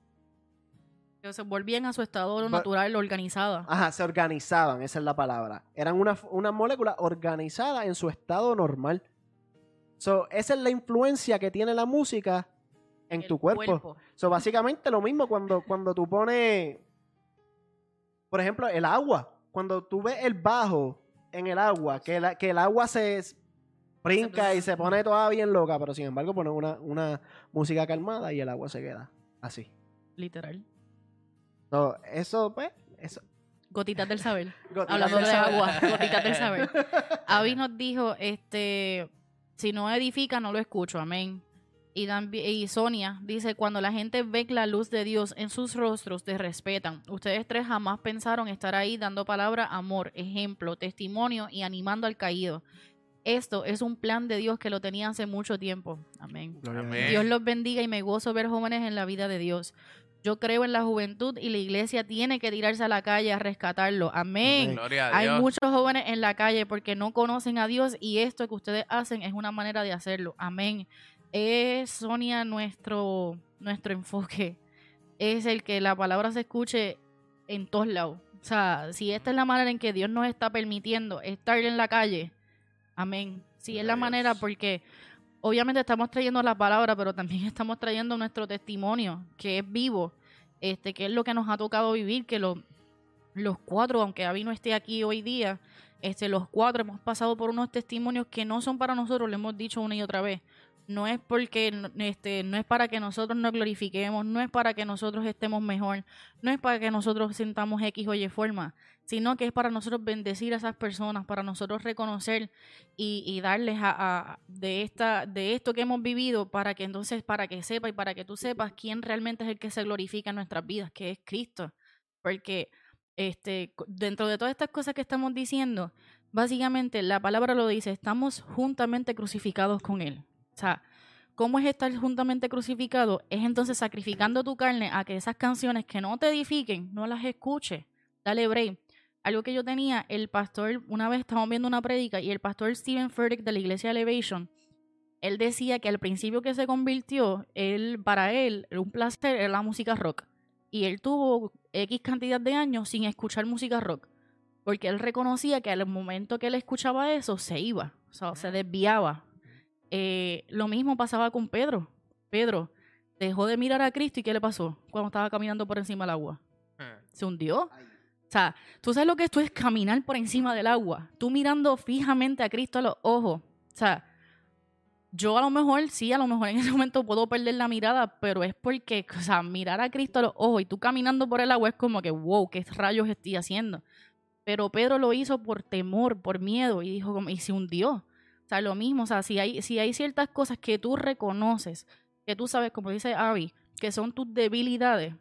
Que se volvían a su estado natural, organizada. Ajá, se organizaban, esa es la palabra. Eran una, una molécula organizada en su estado normal. So, esa es la influencia que tiene la música en El tu cuerpo. So, básicamente lo mismo cuando, cuando tú pones, por ejemplo, el agua. Cuando tú ves el bajo en el agua, que, la- que el agua se brinca y se pone toda bien loca, pero sin embargo pones una, una música calmada y el agua se queda así. Literal. So, eso, pues, eso. Gotitas del saber. [LAUGHS] Gotitas Hablando del de saber. agua, gotitas del saber. [LAUGHS] Avi nos dijo, este, si no edifica, no lo escucho, amén. Y, Sonia dice, cuando la gente ve la luz de Dios en sus rostros, te respetan. Ustedes tres jamás pensaron estar ahí dando palabra, amor, ejemplo, testimonio y animando al caído. Esto es un plan de Dios que lo tenía hace mucho tiempo. Amén. Dios los bendiga y me gozo ver jóvenes en la vida de Dios. Yo creo en la juventud y la iglesia tiene que tirarse a la calle a rescatarlo. Amén. Amén. Gloria a Hay muchos jóvenes en la calle porque no conocen a Dios y esto que ustedes hacen es una manera de hacerlo. Amén. Es, Sonia, nuestro, nuestro enfoque. Es el que la palabra se escuche en todos lados. O sea, si esta es la manera en que Dios nos está permitiendo estar en la calle, amén. Si es la manera porque obviamente estamos trayendo la palabra, pero también [LAUGHS] estamos trayendo nuestro testimonio, que es vivo, este, que es lo que nos ha tocado vivir, que lo, los cuatro, aunque Avi no esté aquí hoy día, este, los cuatro hemos pasado por unos testimonios que no son para nosotros, lo hemos dicho una y otra vez. No es porque, este, no es para que nosotros nos glorifiquemos, no es para que nosotros estemos mejor, no es para que nosotros sintamos X o Y forma, sino que es para nosotros bendecir a esas personas, para nosotros reconocer y, darles de esta, de esto que hemos vivido, para que entonces, para que sepa y para que tú sepas quién realmente es el que se glorifica en nuestras vidas, que es Cristo. Porque este, dentro de todas estas cosas que estamos diciendo, básicamente la palabra lo dice, estamos juntamente crucificados con Él. O sea, ¿cómo es estar juntamente crucificado? Es entonces sacrificando tu carne a que esas canciones que no te edifiquen, no las escuches. Dale break. Algo que yo tenía, el pastor, una vez estábamos viendo una prédica y el pastor Steven Furtick de la iglesia Elevation, él decía que al principio que se convirtió, él, para él, un placer era la música rock. Y él tuvo X cantidad de años sin escuchar música rock. Porque él reconocía que al momento que él escuchaba eso, se iba, o sea, se desviaba. Eh, lo mismo pasaba con Pedro. Pedro dejó de mirar a Cristo y ¿qué le pasó cuando estaba caminando por encima del agua? Eh, Se hundió. O sea, tú sabes lo que esto es caminar por encima del agua. Tú mirando fijamente a Cristo a los ojos. O sea, yo a lo mejor, sí, a lo mejor en ese momento puedo perder la mirada, pero es porque, o sea, mirar a Cristo a los ojos y tú caminando por el agua es como que, wow, ¿qué rayos estoy haciendo? Pero Pedro lo hizo por temor, por miedo, y dijo, como- y se hundió. Lo mismo, o sea, si hay, si hay ciertas cosas que tú reconoces, que tú sabes, como dice Abby, que son tus debilidades,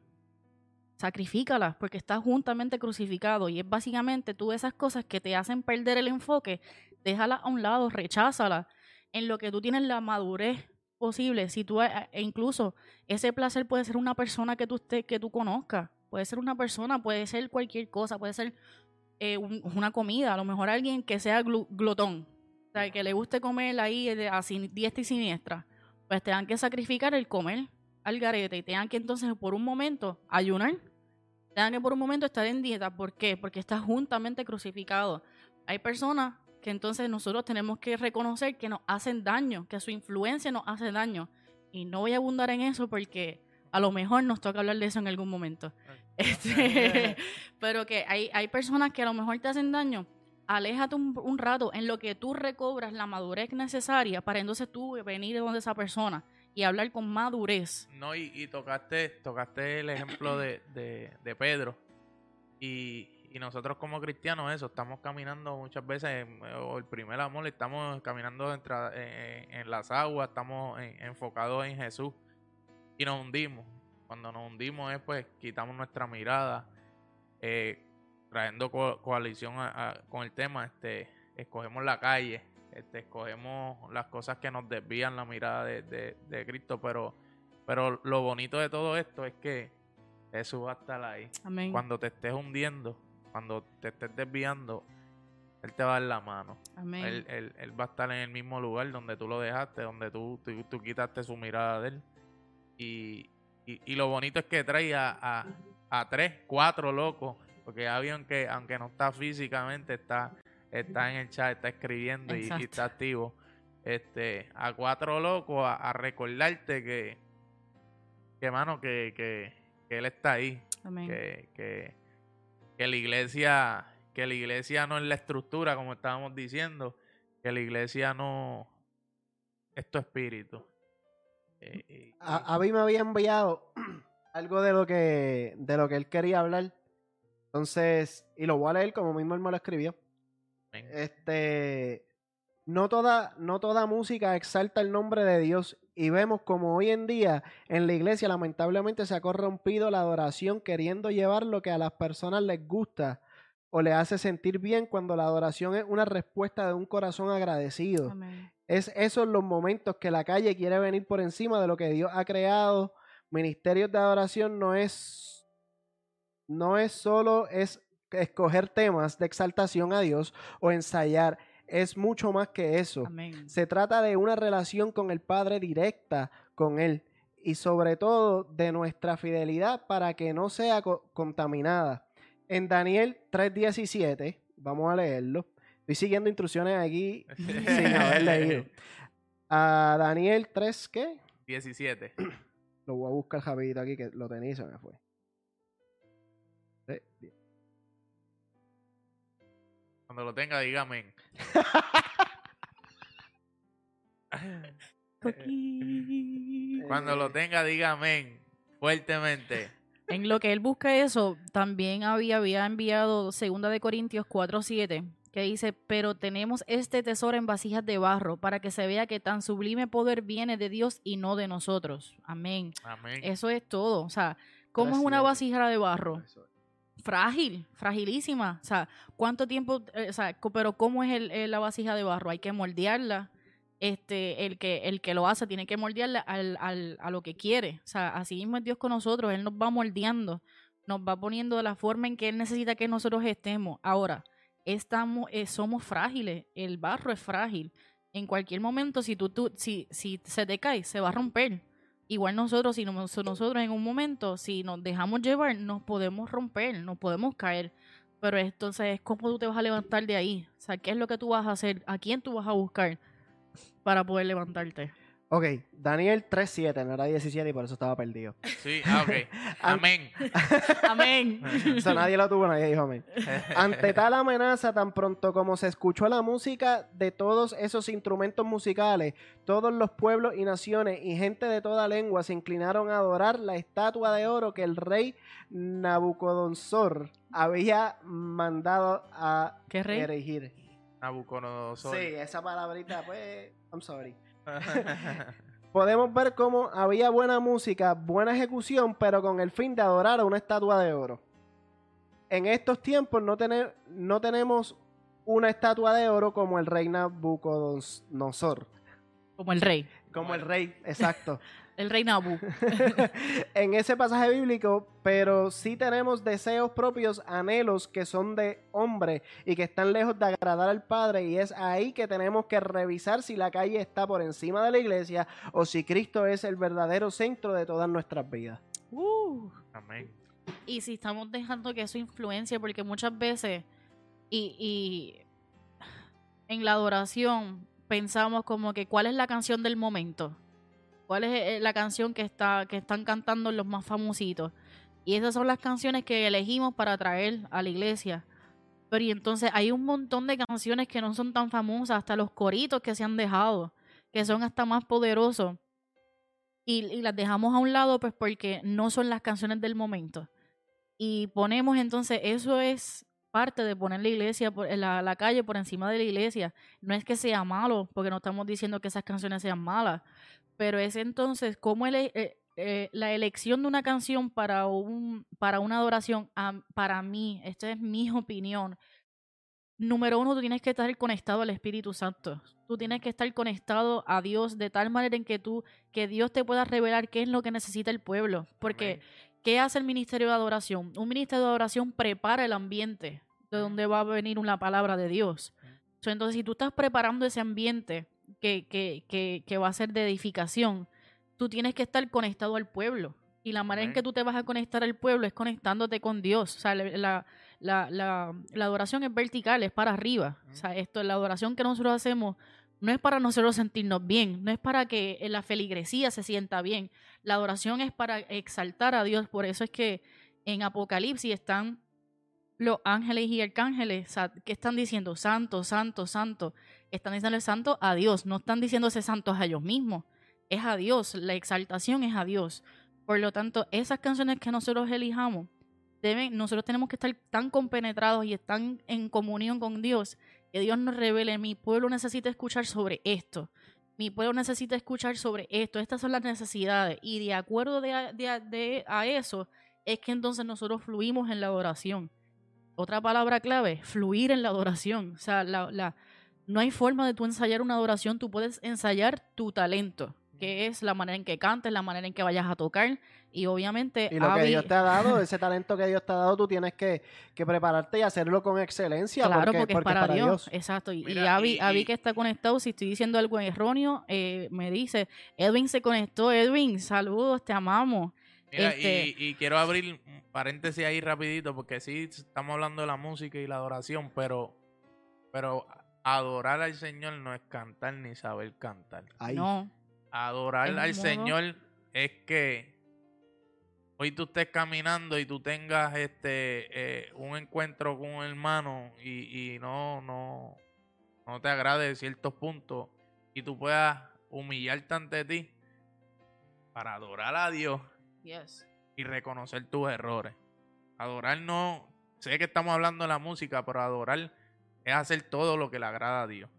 sacrifícalas porque estás juntamente crucificado y es básicamente tú esas cosas que te hacen perder el enfoque, déjalas a un lado, recházalas en lo que tú tienes la madurez posible. Si tú eh, e incluso ese placer puede ser una persona que tú que tú conozcas, puede ser una persona, puede ser cualquier cosa, puede ser eh, un- una comida, a lo mejor alguien que sea glotón, o sea, que le guste comer ahí eh, así diestra y siniestra, pues tengan que sacrificar el comer al garete y tengan que entonces por un momento ayunar tengan que por un momento estar en dieta. ¿Por qué? Porque está juntamente crucificado. Hay personas que entonces nosotros tenemos que reconocer que nos hacen daño, que su influencia nos hace daño. Y no voy a abundar en eso porque a lo mejor nos toca hablar de eso en algún momento. [LAUGHS] Este, [LAUGHS] pero que hay, hay personas que a lo mejor te hacen daño. Aléjate un, rato en lo que tú recobras la madurez necesaria para entonces tú venir donde esa persona y hablar con madurez. No, y, tocaste, tocaste el ejemplo de, de, Pedro. Y, nosotros como cristianos, eso, estamos caminando muchas veces, el primer amor, estamos caminando en, en las aguas, estamos en- enfocados en Jesús y nos hundimos. cuando nos hundimos es pues quitamos nuestra mirada, eh, trayendo co- coalición a- a- con el tema, este, escogemos la calle, este, escogemos las cosas que nos desvían la mirada de, de- de Cristo, pero, pero lo bonito de todo esto es que Jesús va a estar ahí. Amén. Cuando te estés hundiendo, cuando te estés desviando, Él te va a dar la mano. Amén. Él, él- él va a estar en el mismo lugar donde tú lo dejaste, donde tú, tú, tú quitaste su mirada de él. Y, y, y lo bonito es que trae a, a, a tres, cuatro locos, porque Avión que aunque no está físicamente, está, está en el chat, está escribiendo y, está activo. Este, a cuatro locos a, a recordarte que, que mano, que, que, que él está ahí Amén. que, que, que la iglesia que la iglesia no es la estructura como estábamos diciendo que la iglesia no es tu espíritu Eh, y- A, Abby me había enviado [CLEARS THROAT] algo de lo que de lo que él quería hablar. Entonces, y lo voy a leer como mismo él me lo escribió. Este, no toda, no toda música exalta el nombre de Dios y vemos como hoy en día en la iglesia lamentablemente se ha corrompido la adoración queriendo llevar lo que a las personas les gusta o les hace sentir bien cuando la adoración es una respuesta de un corazón agradecido. Amén. Es esos los momentos que la calle quiere venir por encima de lo que Dios ha creado. Ministerios de adoración no es no es solo es escoger temas de exaltación a Dios o ensayar, es mucho más que eso. Amén. Se trata de una relación con el Padre directa con Él y sobre todo de nuestra fidelidad para que no sea co- contaminada. En Daniel 3.17, vamos a leerlo. Estoy siguiendo instrucciones aquí [LAUGHS] sin haber leído. A Daniel 3, ¿qué? 17 Lo voy a buscar rapidito aquí que lo tenía y se me fue. Sí, bien. cuando lo tenga dígame [LAUGHS] cuando lo tenga dígame fuertemente En lo que él busca eso, también había, había enviado segunda de Corintios 4:7, que dice, pero tenemos este tesoro en vasijas de barro, para que se vea que tan sublime poder viene de Dios y no de nosotros. Amén. amén Eso es todo. O sea, ¿cómo es una 3:7. vasija de barro? Frágil, fragilísima. O sea, ¿cuánto tiempo? eh, o sea, pero ¿cómo es el- eh, la vasija de barro? Hay que moldearla. Este, el que, el que lo hace tiene que moldearla al, al- a lo que quiere. O sea, así mismo es Dios con nosotros. Él nos va moldeando, nos va poniendo de la forma en que Él necesita que nosotros estemos. Ahora, estamos, eh, somos frágiles. El barro es frágil. En cualquier momento, si tú, tú si, si se te cae, se va a romper. Igual nosotros, si nos- nosotros en un momento, si nos dejamos llevar, nos podemos romper, nos podemos caer. Pero entonces, ¿cómo tú te vas a levantar de ahí? O sea, ¿qué es lo que tú vas a hacer? ¿A quién tú vas a buscar para poder levantarte? Ok, Daniel 3.7, no era 17 y por eso estaba perdido. sí ah, ok [LAUGHS] amén [LAUGHS] Amén. [LAUGHS] O sea, nadie lo tuvo, nadie dijo amén. Ante tal amenaza, tan pronto como se escuchó la música de todos esos instrumentos musicales, todos los pueblos y naciones y gente de toda lengua se inclinaron a adorar la estatua de oro que el rey Nabucodonosor había mandado a ¿Qué rey? erigir. Nabucodonosor Sí, esa palabrita, pues, I'm sorry. [LAUGHS] Podemos ver cómo había buena música, buena ejecución, pero con el fin de adorar a una estatua de oro. En estos tiempos no, tene- no tenemos una estatua de oro como el rey Nabucodonosor. Como el rey. Como el rey, exacto. [LAUGHS] El rey Nabu. [LAUGHS] en ese pasaje bíblico, pero sí tenemos deseos propios, anhelos que son de hombre y que están lejos de agradar al Padre y es ahí que tenemos que revisar si la calle está por encima de la iglesia o si Cristo es el verdadero centro de todas nuestras vidas. Uh. amén Y si estamos dejando que eso influencia, porque muchas veces, y, y en la adoración pensamos como que cuál es la canción del momento, cuál es eh, la canción que está que están cantando los más famositos. Y esas son las canciones que elegimos para traer a la iglesia. Pero y entonces hay un montón de canciones que no son tan famosas, hasta los coritos que se han dejado, que son hasta más poderosos. Y, y las dejamos a un lado pues porque no son las canciones del momento y ponemos entonces, eso es parte de poner la iglesia, por, la, la calle por encima de la iglesia. No es que sea malo, porque no estamos diciendo que esas canciones sean malas, pero es entonces cómo eh, eh, la elección de una canción para, un, para una adoración, para mí, esta es mi opinión, número uno, tú tienes que estar conectado al Espíritu Santo. Tú tienes que estar conectado a Dios de tal manera en que tú, que Dios te pueda revelar qué es lo que necesita el pueblo. Porque. ¿Qué hace el ministerio de adoración? Un ministerio de adoración prepara el ambiente de Ujú. donde va a venir una palabra de Dios. So, entonces, si tú estás preparando ese ambiente que, que, que, que va a ser de edificación, tú tienes que estar conectado al pueblo. Y la manera en que tú te vas a conectar al pueblo es conectándote con Dios. O sea, la, la, la, la- la adoración es vertical, es para arriba. O sea, esto, la adoración que nosotros hacemos no es para nosotros sentirnos bien, no es para que eh, la feligresía se sienta bien. La adoración es para exaltar a Dios. Por eso es que en Apocalipsis están los ángeles y arcángeles que están diciendo santo, santo, santo. Están diciendo santo a Dios, no están diciéndose santos a ellos mismos. Es a Dios, la exaltación es a Dios. Por lo tanto, esas canciones que nosotros elijamos, nosotros tenemos que estar tan compenetrados y están en comunión con Dios, que Dios nos revele, mi pueblo necesita escuchar sobre esto. Mi pueblo necesita escuchar sobre esto. Estas son las necesidades. Y de acuerdo de a, de a- de a eso, es que entonces nosotros fluimos en la adoración. Otra palabra clave, fluir en la adoración. O sea, la, la- no hay forma de tú ensayar una adoración, tú puedes ensayar tu talento, que es la manera en que cantes, la manera en que vayas a tocar. Y obviamente, Y lo que Dios te ha dado, [LAUGHS] ese talento que Dios te ha dado, tú tienes que, que prepararte y hacerlo con excelencia. Claro, porque, porque, es para, Dios. Exacto. Y, y Mira, Abby, y- Abby y- que está conectado, si estoy diciendo algo erróneo, eh, me dice, Edwin se conectó. Edwin, saludos, te amamos. Mira, Este- y, y quiero abrir un paréntesis ahí rapidito, porque sí estamos hablando de la música y la adoración, pero, pero adorar al Señor no es cantar ni saber cantar. No, Adorar al modo- Señor es que hoy tú estés caminando y tú tengas este eh, un encuentro con un hermano y, y no, no, no te agrade ciertos puntos y tú puedas humillarte ante ti para adorar a Dios yes. y reconocer tus errores. Adorar no, sé que estamos hablando de la música, pero adorar es hacer todo lo que le agrada a Dios.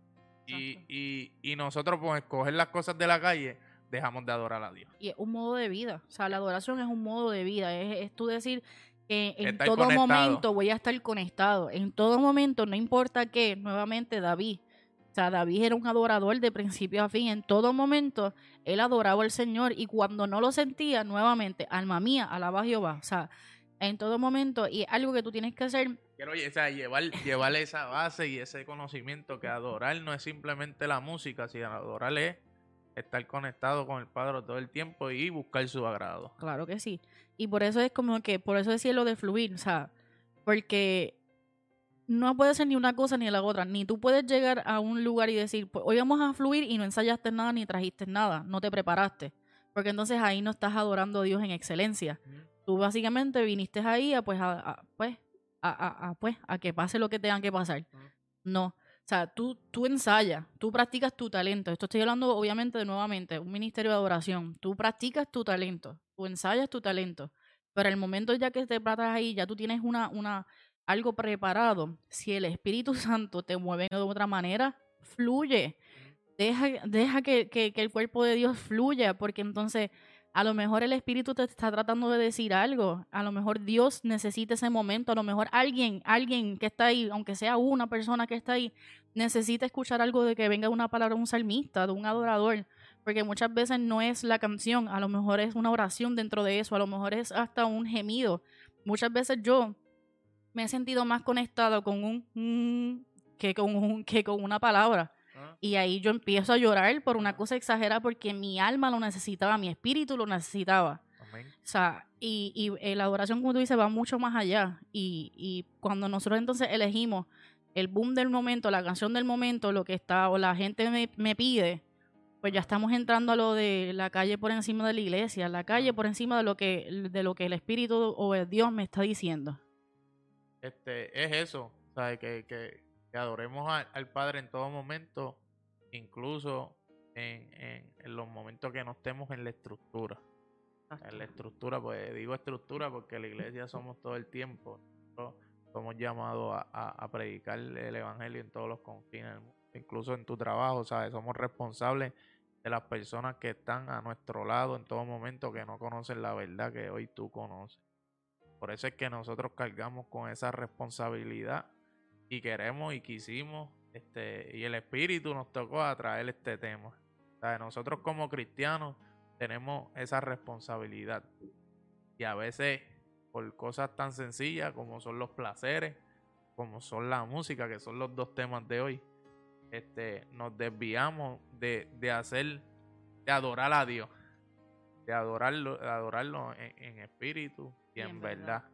Y, y, y nosotros por escoger las cosas de la calle, dejamos de adorar a Dios. Y es un modo de vida. O sea, la adoración es un modo de vida. Es, es tú decir que en Estar todo conectado. momento voy a estar conectado. En todo momento, no importa qué, nuevamente David. O sea, David era un adorador de principio a fin. En todo momento, él adoraba al Señor. Y cuando no lo sentía, nuevamente, alma mía, alaba a Jehová. O sea, en todo momento. Y algo que tú tienes que hacer. Quiero o sea, llevar, llevar esa base y ese conocimiento que adorar no es simplemente la música, sino adorar es estar conectado con el Padre todo el tiempo y buscar su agrado. Claro que sí. Y por eso es como que, por eso decía lo de fluir, o sea, porque no puede ser ni una cosa ni la otra. Ni tú puedes llegar a un lugar y decir, pues hoy vamos a fluir y no ensayaste nada ni trajiste nada, no te preparaste. Porque entonces ahí no estás adorando a Dios en excelencia. Tú básicamente viniste ahí a pues a, a- pues a, a- a, pues a que pase lo que tenga que pasar. No. O sea, tú, tú ensayas, tú practicas tu talento. Esto estoy hablando, obviamente, de nuevamente, un ministerio de adoración. Tú practicas tu talento, tú ensayas tu talento. Pero el momento ya que te paras ahí, ya tú tienes una, una, algo preparado. Si el Espíritu [LAUGHS] Santo te mueve de otra manera, fluye. Deja, deja que, que- que el cuerpo de Dios fluya, porque entonces a lo mejor el Espíritu te está tratando de decir algo. A lo mejor Dios necesita ese momento. A lo mejor alguien, alguien que está ahí, aunque sea una persona que está ahí, necesita escuchar algo de que venga una palabra de un salmista, de un adorador. Porque muchas veces no es la canción, a lo mejor es una oración dentro de eso, a lo mejor es hasta un gemido. Muchas veces yo me he sentido más conectado con un mm, que con un que con una palabra. Y ahí yo empiezo a llorar por una cosa exagerada porque mi alma lo necesitaba, mi espíritu lo necesitaba. Amén. O sea, y, y eh, la adoración, como tú dices, va mucho más allá. Y, y cuando nosotros entonces elegimos el boom del momento, la canción del momento, lo que está, o la gente me, me pide, pues ya estamos entrando a lo de la calle por encima de la iglesia, la calle por encima de lo que, de lo que el Espíritu o el Dios me está diciendo. Este, es eso, ¿sabes? Que, que, que adoremos al, al Padre en todo momento, incluso en, en, en los momentos que no estemos en la estructura. En la estructura, pues digo estructura porque la iglesia somos todo el tiempo. Nosotros somos llamados a, a- a predicar el evangelio en todos los confines del mundo, incluso en tu trabajo, ¿sabes? Somos responsables de las personas que están a nuestro lado en todo momento que no conocen la verdad que hoy tú conoces. Por eso es que nosotros cargamos con esa responsabilidad y queremos y quisimos, este, y el Espíritu nos tocó a traer este tema. O sea, nosotros como cristianos tenemos esa responsabilidad. Y a veces, por cosas tan sencillas como son los placeres, como son la música, que son los dos temas de hoy, este, nos desviamos de, de hacer, de adorar a Dios, de adorarlo, de adorarlo en, en espíritu y, Y en en verdad. verdad.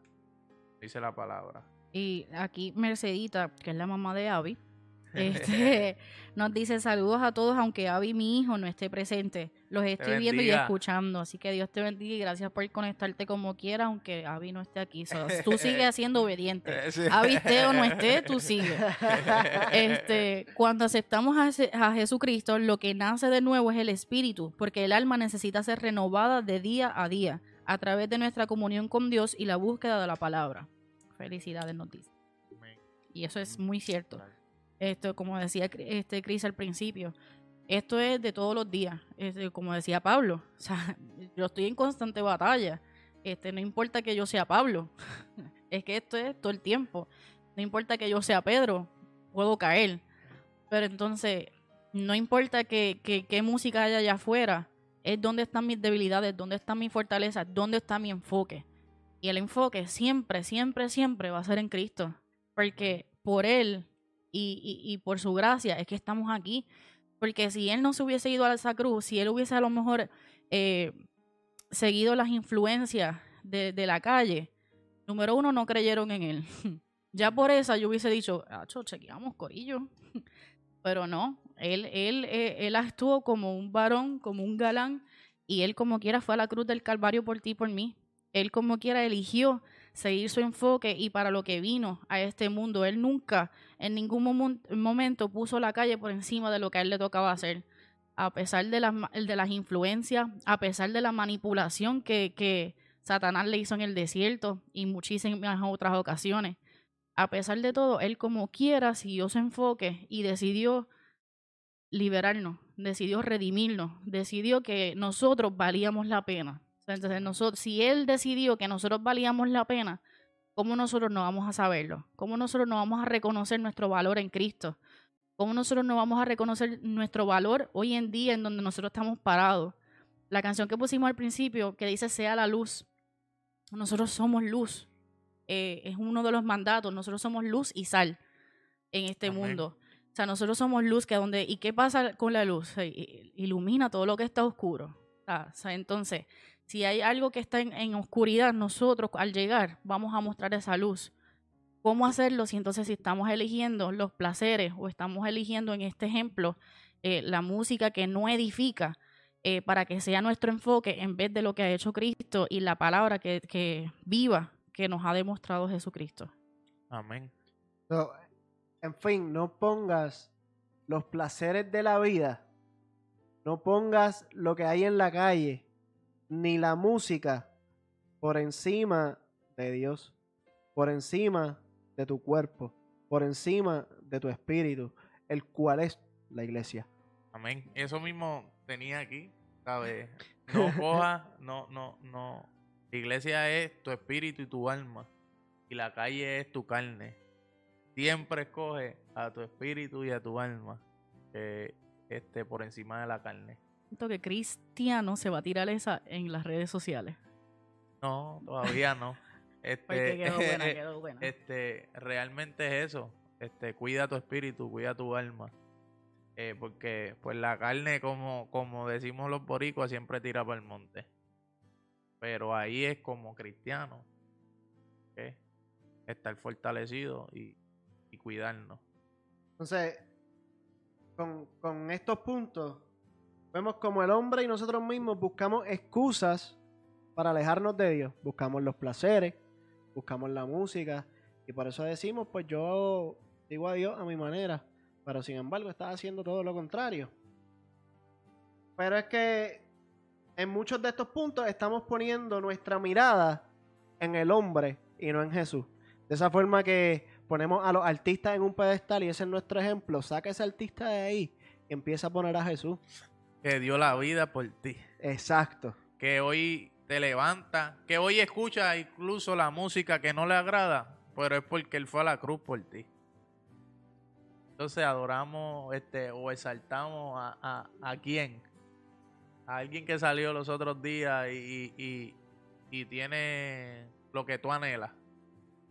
Dice la palabra. Y aquí Mercedita, que es la mamá de Abby, [LAUGHS] este, nos dice saludos a todos, aunque Abby, mi hijo, no esté presente. Los estoy viendo y escuchando. Así que Dios te bendiga y gracias por conectarte como quieras, aunque Abby no esté aquí. So, tú [LAUGHS] sigues siendo obediente. Abby esté o no esté, tú [LAUGHS] sigues. Este, cuando aceptamos a, a Jesucristo, lo que nace de nuevo es el espíritu, porque el alma necesita ser renovada de día a día a través de nuestra comunión con Dios y la búsqueda de la palabra. Felicidades, nos dice. Y eso es muy cierto. Esto, como decía este Chris al principio, esto es de todos los días. Este, como decía Pablo, [LAUGHS] o sea, yo estoy en constante batalla. Este, no importa que yo sea Pablo, [LAUGHS] es que esto es todo el tiempo. No importa que yo sea Pedro, puedo caer. Pero entonces, no importa que, que- qué música haya allá afuera, es dónde están mis debilidades, dónde están mis fortalezas, dónde está mi enfoque. Y el enfoque siempre, siempre, siempre va a ser en Cristo. Porque por Él y, y- por su gracia es que estamos aquí. Porque si Él no se hubiese ido a esa cruz, si Él hubiese a lo mejor eh, seguido las influencias de, la calle, número uno, no creyeron en Él. [LAUGHS] ya por esa yo hubiese dicho, acho, chequeamos, corillo. [LAUGHS] Pero no, él, él, eh, él actuó como un varón, como un galán, y él como quiera fue a la cruz del Calvario por ti, por mí. Él como quiera eligió seguir su enfoque y para lo que vino a este mundo. Él nunca en ningún momen- momento puso la calle por encima de lo que a él le tocaba hacer. A pesar de las, ma- de las influencias, a pesar de la manipulación que, que Satanás le hizo en el desierto y muchísimas otras ocasiones. A pesar de todo, él como quiera siguió su enfoque y decidió liberarnos, decidió redimirnos, decidió que nosotros valíamos la pena. Sea, Entonces, nosotros, si él decidió que nosotros valíamos la pena, ¿cómo nosotros no vamos a saberlo? ¿Cómo nosotros no vamos a reconocer nuestro valor en Cristo? ¿Cómo nosotros no vamos a reconocer nuestro valor hoy en día en donde nosotros estamos parados? La canción que pusimos al principio, que dice sea la luz, nosotros somos luz. Eh, es uno de los mandatos, nosotros somos luz y sal en este Amén. mundo. O sea, nosotros somos luz que donde ¿y qué pasa con la luz? Ilumina todo lo que está oscuro. O sea, entonces, si hay algo que está en, en oscuridad, nosotros al llegar vamos a mostrar esa luz. ¿Cómo hacerlo si entonces si estamos eligiendo los placeres o estamos eligiendo en este ejemplo eh, la música que no edifica eh, para que sea nuestro enfoque en vez de lo que ha hecho Cristo y la palabra que, que viva que nos ha demostrado Jesucristo? Amén. So, en fin, no pongas los placeres de la vida, no pongas lo que hay en la calle, ni la música por encima de Dios, por encima de tu cuerpo, por encima de tu espíritu, el cual es la iglesia. Amén. Eso mismo tenía aquí, ¿sabes? No [LAUGHS] cojas, no, no, no. La iglesia es tu espíritu y tu alma. Y la calle es tu carne. Siempre escoge a tu espíritu y a tu alma eh, este, por encima de la carne. Siento que Cristiano se va a tirar esa en las redes sociales. No, todavía no. [LAUGHS] Este, Porque quedó buena, [LAUGHS] quedó buena. este, realmente es eso. Este, cuida tu espíritu, cuida tu alma. Eh, porque pues la carne, como, como decimos los boricuas, siempre tira para el monte. Pero ahí es como cristiano. Estar fortalecido y, y cuidarnos. Entonces, con, con estos puntos, vemos como el hombre y nosotros mismos buscamos excusas para alejarnos de Dios. Buscamos los placeres, buscamos la música, y por eso decimos, pues yo digo a Dios a mi manera, pero sin embargo estás haciendo todo lo contrario. Pero es que en muchos de estos puntos estamos poniendo nuestra mirada en el hombre y no en Jesús. De esa forma que ponemos a los artistas en un pedestal y ese es nuestro ejemplo. Saca ese artista de ahí y empieza a poner a Jesús. Que dio la vida por ti. Exacto. Que hoy te levanta, que hoy escucha incluso la música que no le agrada, pero es porque Él fue a la cruz por ti. Entonces adoramos este, o exaltamos a, a, a quién. A alguien que salió los otros días y, y, y tiene lo que tú anhelas.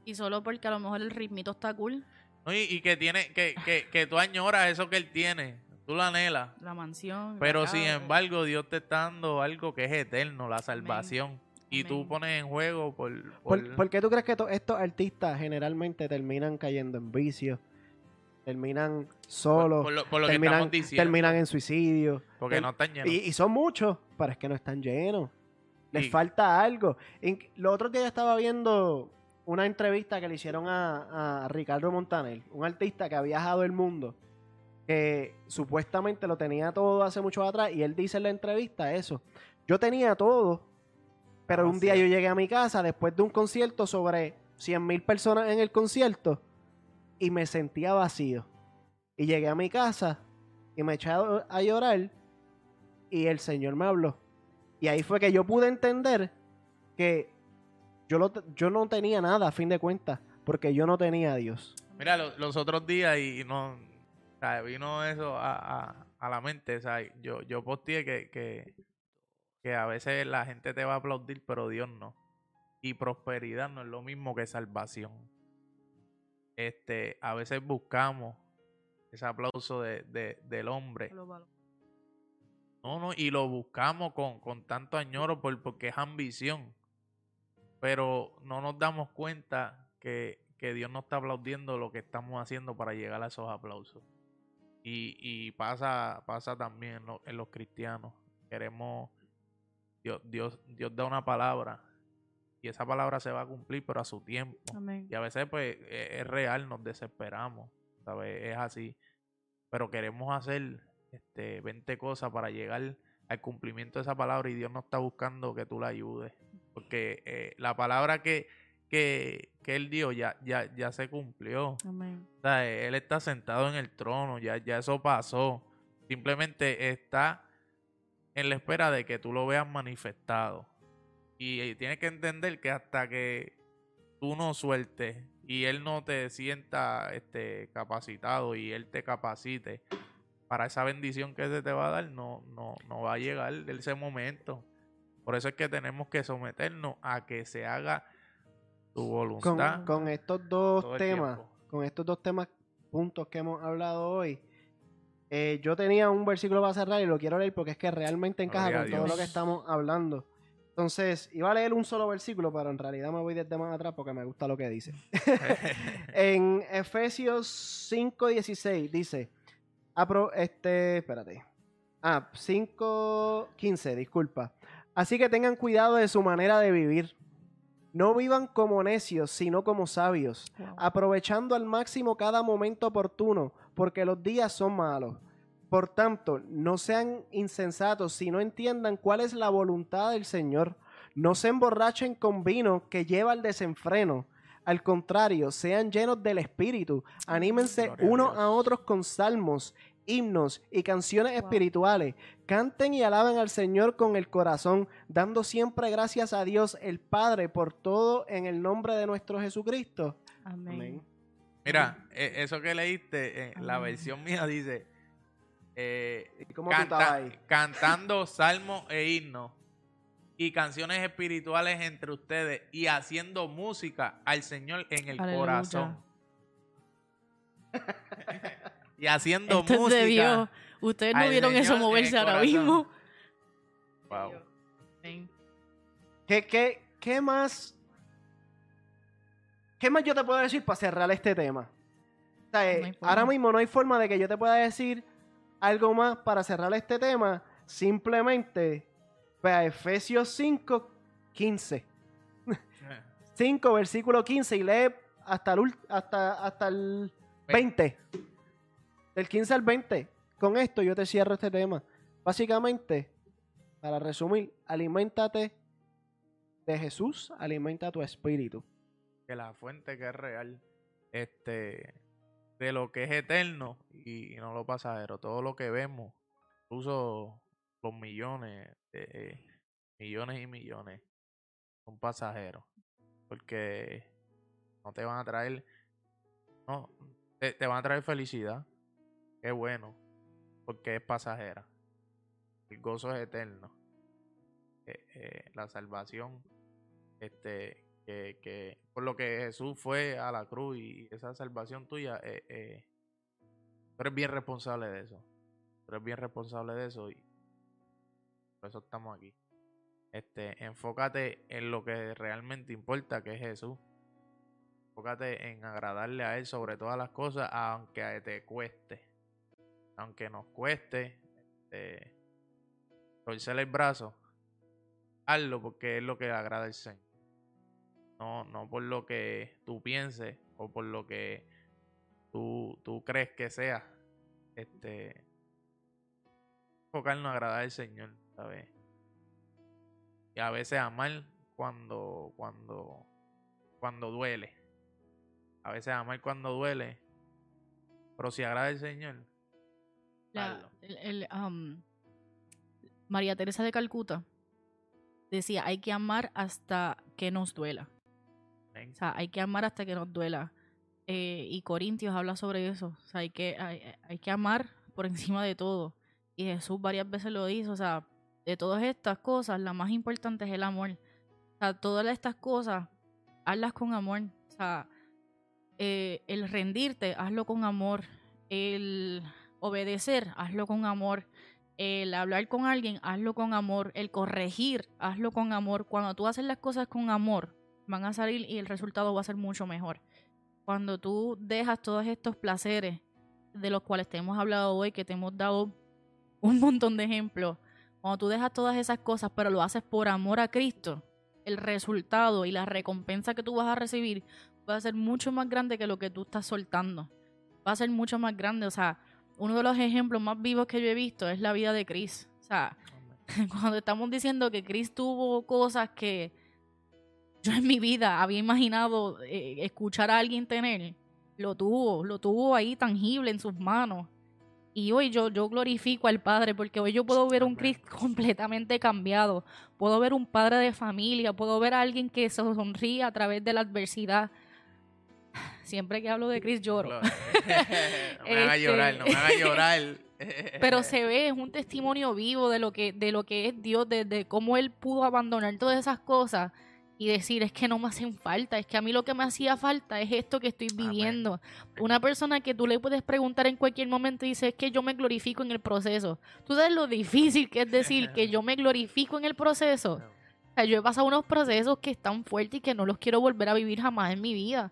Y solo porque a lo mejor el ritmito está cool, ¿no? Y, y que tiene, que, que, que tú añoras eso que él tiene. Tú lo anhelas. la mansión. la Pero sin embargo, Dios te está dando algo que es eterno, la salvación. Y tú Amén. pones en juego por... ¿Por, por- por qué tú crees que to- estos artistas generalmente terminan cayendo en vicios? Terminan solos, por lo, por lo que terminan, diciendo. terminan en suicidio. porque ter- no están llenos. Y, y son muchos, pero es que no están llenos. Les falta algo. En, los otros días yo estaba viendo una entrevista que le hicieron a, a Ricardo Montaner, un artista que ha viajado el mundo, que supuestamente lo tenía todo hace mucho atrás, y él dice en la entrevista eso. Yo tenía todo, pero Ah, un día sí. yo llegué a mi casa después de un concierto sobre 100 mil personas en el concierto y me sentía vacío. Y llegué a mi casa y me eché a, llorar y el Señor me habló. Y ahí fue que yo pude entender que yo, lo, yo no tenía nada a fin de cuentas, porque yo no tenía a Dios. Mira, lo- los otros días y no... o sea, vino eso a, a- a la mente. O sea, yo, yo posteé que, que, que a veces la gente te va a aplaudir, pero Dios no. Y prosperidad no es lo mismo que salvación. Este, a veces buscamos ese aplauso de, de- del hombre. No, no, y lo buscamos con, con tanto añoro por, porque es ambición. Pero no nos damos cuenta que, que Dios no está aplaudiendo lo que estamos haciendo para llegar a esos aplausos. Y, y pasa, pasa también en, lo- en los cristianos. Queremos, Dios, Dios, Dios da una palabra y esa palabra se va a cumplir, pero a su tiempo. Amén. Y a veces, pues, e- es real, nos desesperamos, ¿sabes? Es así. Pero queremos hacer este, 20 cosas para llegar al cumplimiento de esa palabra y Dios no está buscando que tú la ayudes. Porque eh, la palabra que, que, que Él dio ya, ya, ya se cumplió. Amén. O sea, Él está sentado en el trono, ya, ya eso pasó. Simplemente está en la espera de que tú lo veas manifestado. Y, tienes que entender que hasta que tú no sueltes y Él no te sienta este, capacitado y Él te capacite para esa bendición que se te va a dar, no, no, no va a llegar ese momento. Por eso es que tenemos que someternos a que se haga tu Con, voluntad. con estos dos temas, con estos dos temas, puntos que hemos hablado hoy, eh, yo tenía un versículo para cerrar y lo quiero leer porque es que realmente encaja Gloria con todo lo que estamos hablando. Entonces, iba a leer un solo versículo, pero en realidad me voy desde más atrás porque me gusta lo que dice. [LAUGHS] [LAUGHS] en Efesios 5:16 dice, apro- este, espérate. Ah, 5:15, disculpa. Así que tengan cuidado de su manera de vivir. No vivan como necios, sino como sabios, Wow. aprovechando al máximo cada momento oportuno, porque los días son malos. Por tanto, no sean insensatos, sino entiendan cuál es la voluntad del Señor. No se emborrachen con vino que lleva al desenfreno. Al contrario, sean llenos del Espíritu. Anímense unos a otros con salmos, himnos y canciones Wow. espirituales. Canten y alaben al Señor con el corazón, dando siempre gracias a Dios el Padre por todo en el nombre de nuestro Jesucristo. Amén. Amén. Mira, eh, eso que leíste, eh, la versión mía dice, eh, cantando [LAUGHS] salmos e himnos y canciones espirituales entre ustedes y haciendo música al Señor en el Aleluya. corazón. [LAUGHS] y haciendo Esto es música. de Dios. Ustedes no vieron eso moverse ahora mismo. Wow. ¿Qué, qué, qué más? ¿Qué más yo te puedo decir para cerrar este tema? O sea, eh, No ahora mismo no hay forma de que yo te pueda decir algo más para cerrar este tema. Simplemente, ve a Efesios 5, 15. 5, versículo 15 y lee hasta el, hasta, hasta el 20. Del 15 al 20. Con esto yo te cierro este tema. Básicamente, para resumir, aliméntate de Jesús, alimenta tu espíritu. que la fuente que es real, este, de lo que es eterno y, no lo pasajero, todo lo que vemos, incluso los millones, millones y millones, son pasajeros. Porque no te van a traer, no, te, te van a traer felicidad. Qué bueno, porque es pasajera. El gozo es eterno. Eh, eh, la salvación, este, que, por lo que Jesús fue a la cruz y esa salvación tuya, eh, tú eres bien responsable de eso. Tú eres bien responsable de eso y por eso estamos aquí. Este, enfócate en lo que realmente importa, que es Jesús. Enfócate en agradarle a Él sobre todas las cosas, aunque te cueste. Aunque nos cueste, este, torcer el brazo, hazlo porque es lo que agrada al Señor. No, no por lo que tú pienses o por lo que tú, tú crees que sea. Este, enfocarnos en agradar al Señor, ¿sabes? Y a veces amar cuando, cuando, cuando duele. A veces amar cuando duele. Pero si agrada al Señor, La- hazlo. el- el, am, María Teresa de Calcuta decía, hay que amar hasta que nos duela. O sea, hay que amar hasta que nos duela. Eh, y Corintios habla sobre eso. O sea, hay que, hay, hay que amar por encima de todo. Y Jesús varias veces lo dice. O sea, de todas estas cosas, la más importante es el amor. O sea, todas estas cosas, hazlas con amor. O sea, eh, el rendirte, hazlo con amor. El obedecer, hazlo con amor. El hablar con alguien, hazlo con amor. El corregir, hazlo con amor. Cuando tú haces las cosas con amor, van a salir y el resultado va a ser mucho mejor. Cuando tú dejas todos estos placeres de los cuales te hemos hablado hoy, que te hemos dado un montón de ejemplos, cuando tú dejas todas esas cosas, pero lo haces por amor a Cristo, el resultado y la recompensa que tú vas a recibir va a ser mucho más grande que lo que tú estás soltando. Va a ser mucho más grande. O sea, uno de los ejemplos más vivos que yo he visto es la vida de Chris. O sea, [LAUGHS] cuando estamos diciendo que Chris tuvo cosas que yo en mi vida había imaginado eh, escuchar a alguien tener, lo tuvo, lo tuvo ahí tangible en sus manos. Y hoy yo, yo glorifico al Padre porque hoy yo puedo ver un. Chris completamente cambiado. Puedo ver un padre de familia, puedo ver a alguien que se sonríe a través de la adversidad. Siempre que hablo de Chris lloro. [LAUGHS] No me hagas Este- llorar, no me hagas llorar. [LAUGHS] pero se ve, es un testimonio vivo de lo que, de lo que es Dios, de, de cómo Él pudo abandonar todas esas cosas y decir, es que no me hacen falta, es que a mí lo que me hacía falta es esto que estoy Amén. viviendo. Una persona que tú le puedes preguntar en cualquier momento y dice, es que yo me glorifico en el proceso. Tú sabes lo difícil que es decir que yo me glorifico en el proceso. O sea, yo he pasado unos procesos que están fuertes y que no los quiero volver a vivir jamás en mi vida.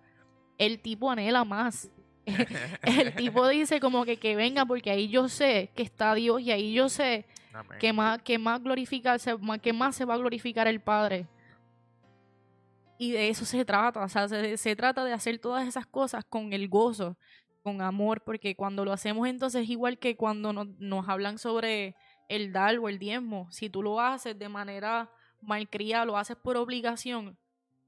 El tipo anhela más. [LAUGHS] El tipo dice como que que venga porque ahí yo sé que está Dios y ahí yo sé Amén. que más, que más glorificarse, que más se va a glorificar el Padre. Y de eso se trata, o sea, se, se trata de hacer todas esas cosas con el gozo, con amor, porque cuando lo hacemos entonces es igual que cuando nos, nos hablan sobre el dar o el diezmo, si tú lo haces de manera malcriada, lo haces por obligación,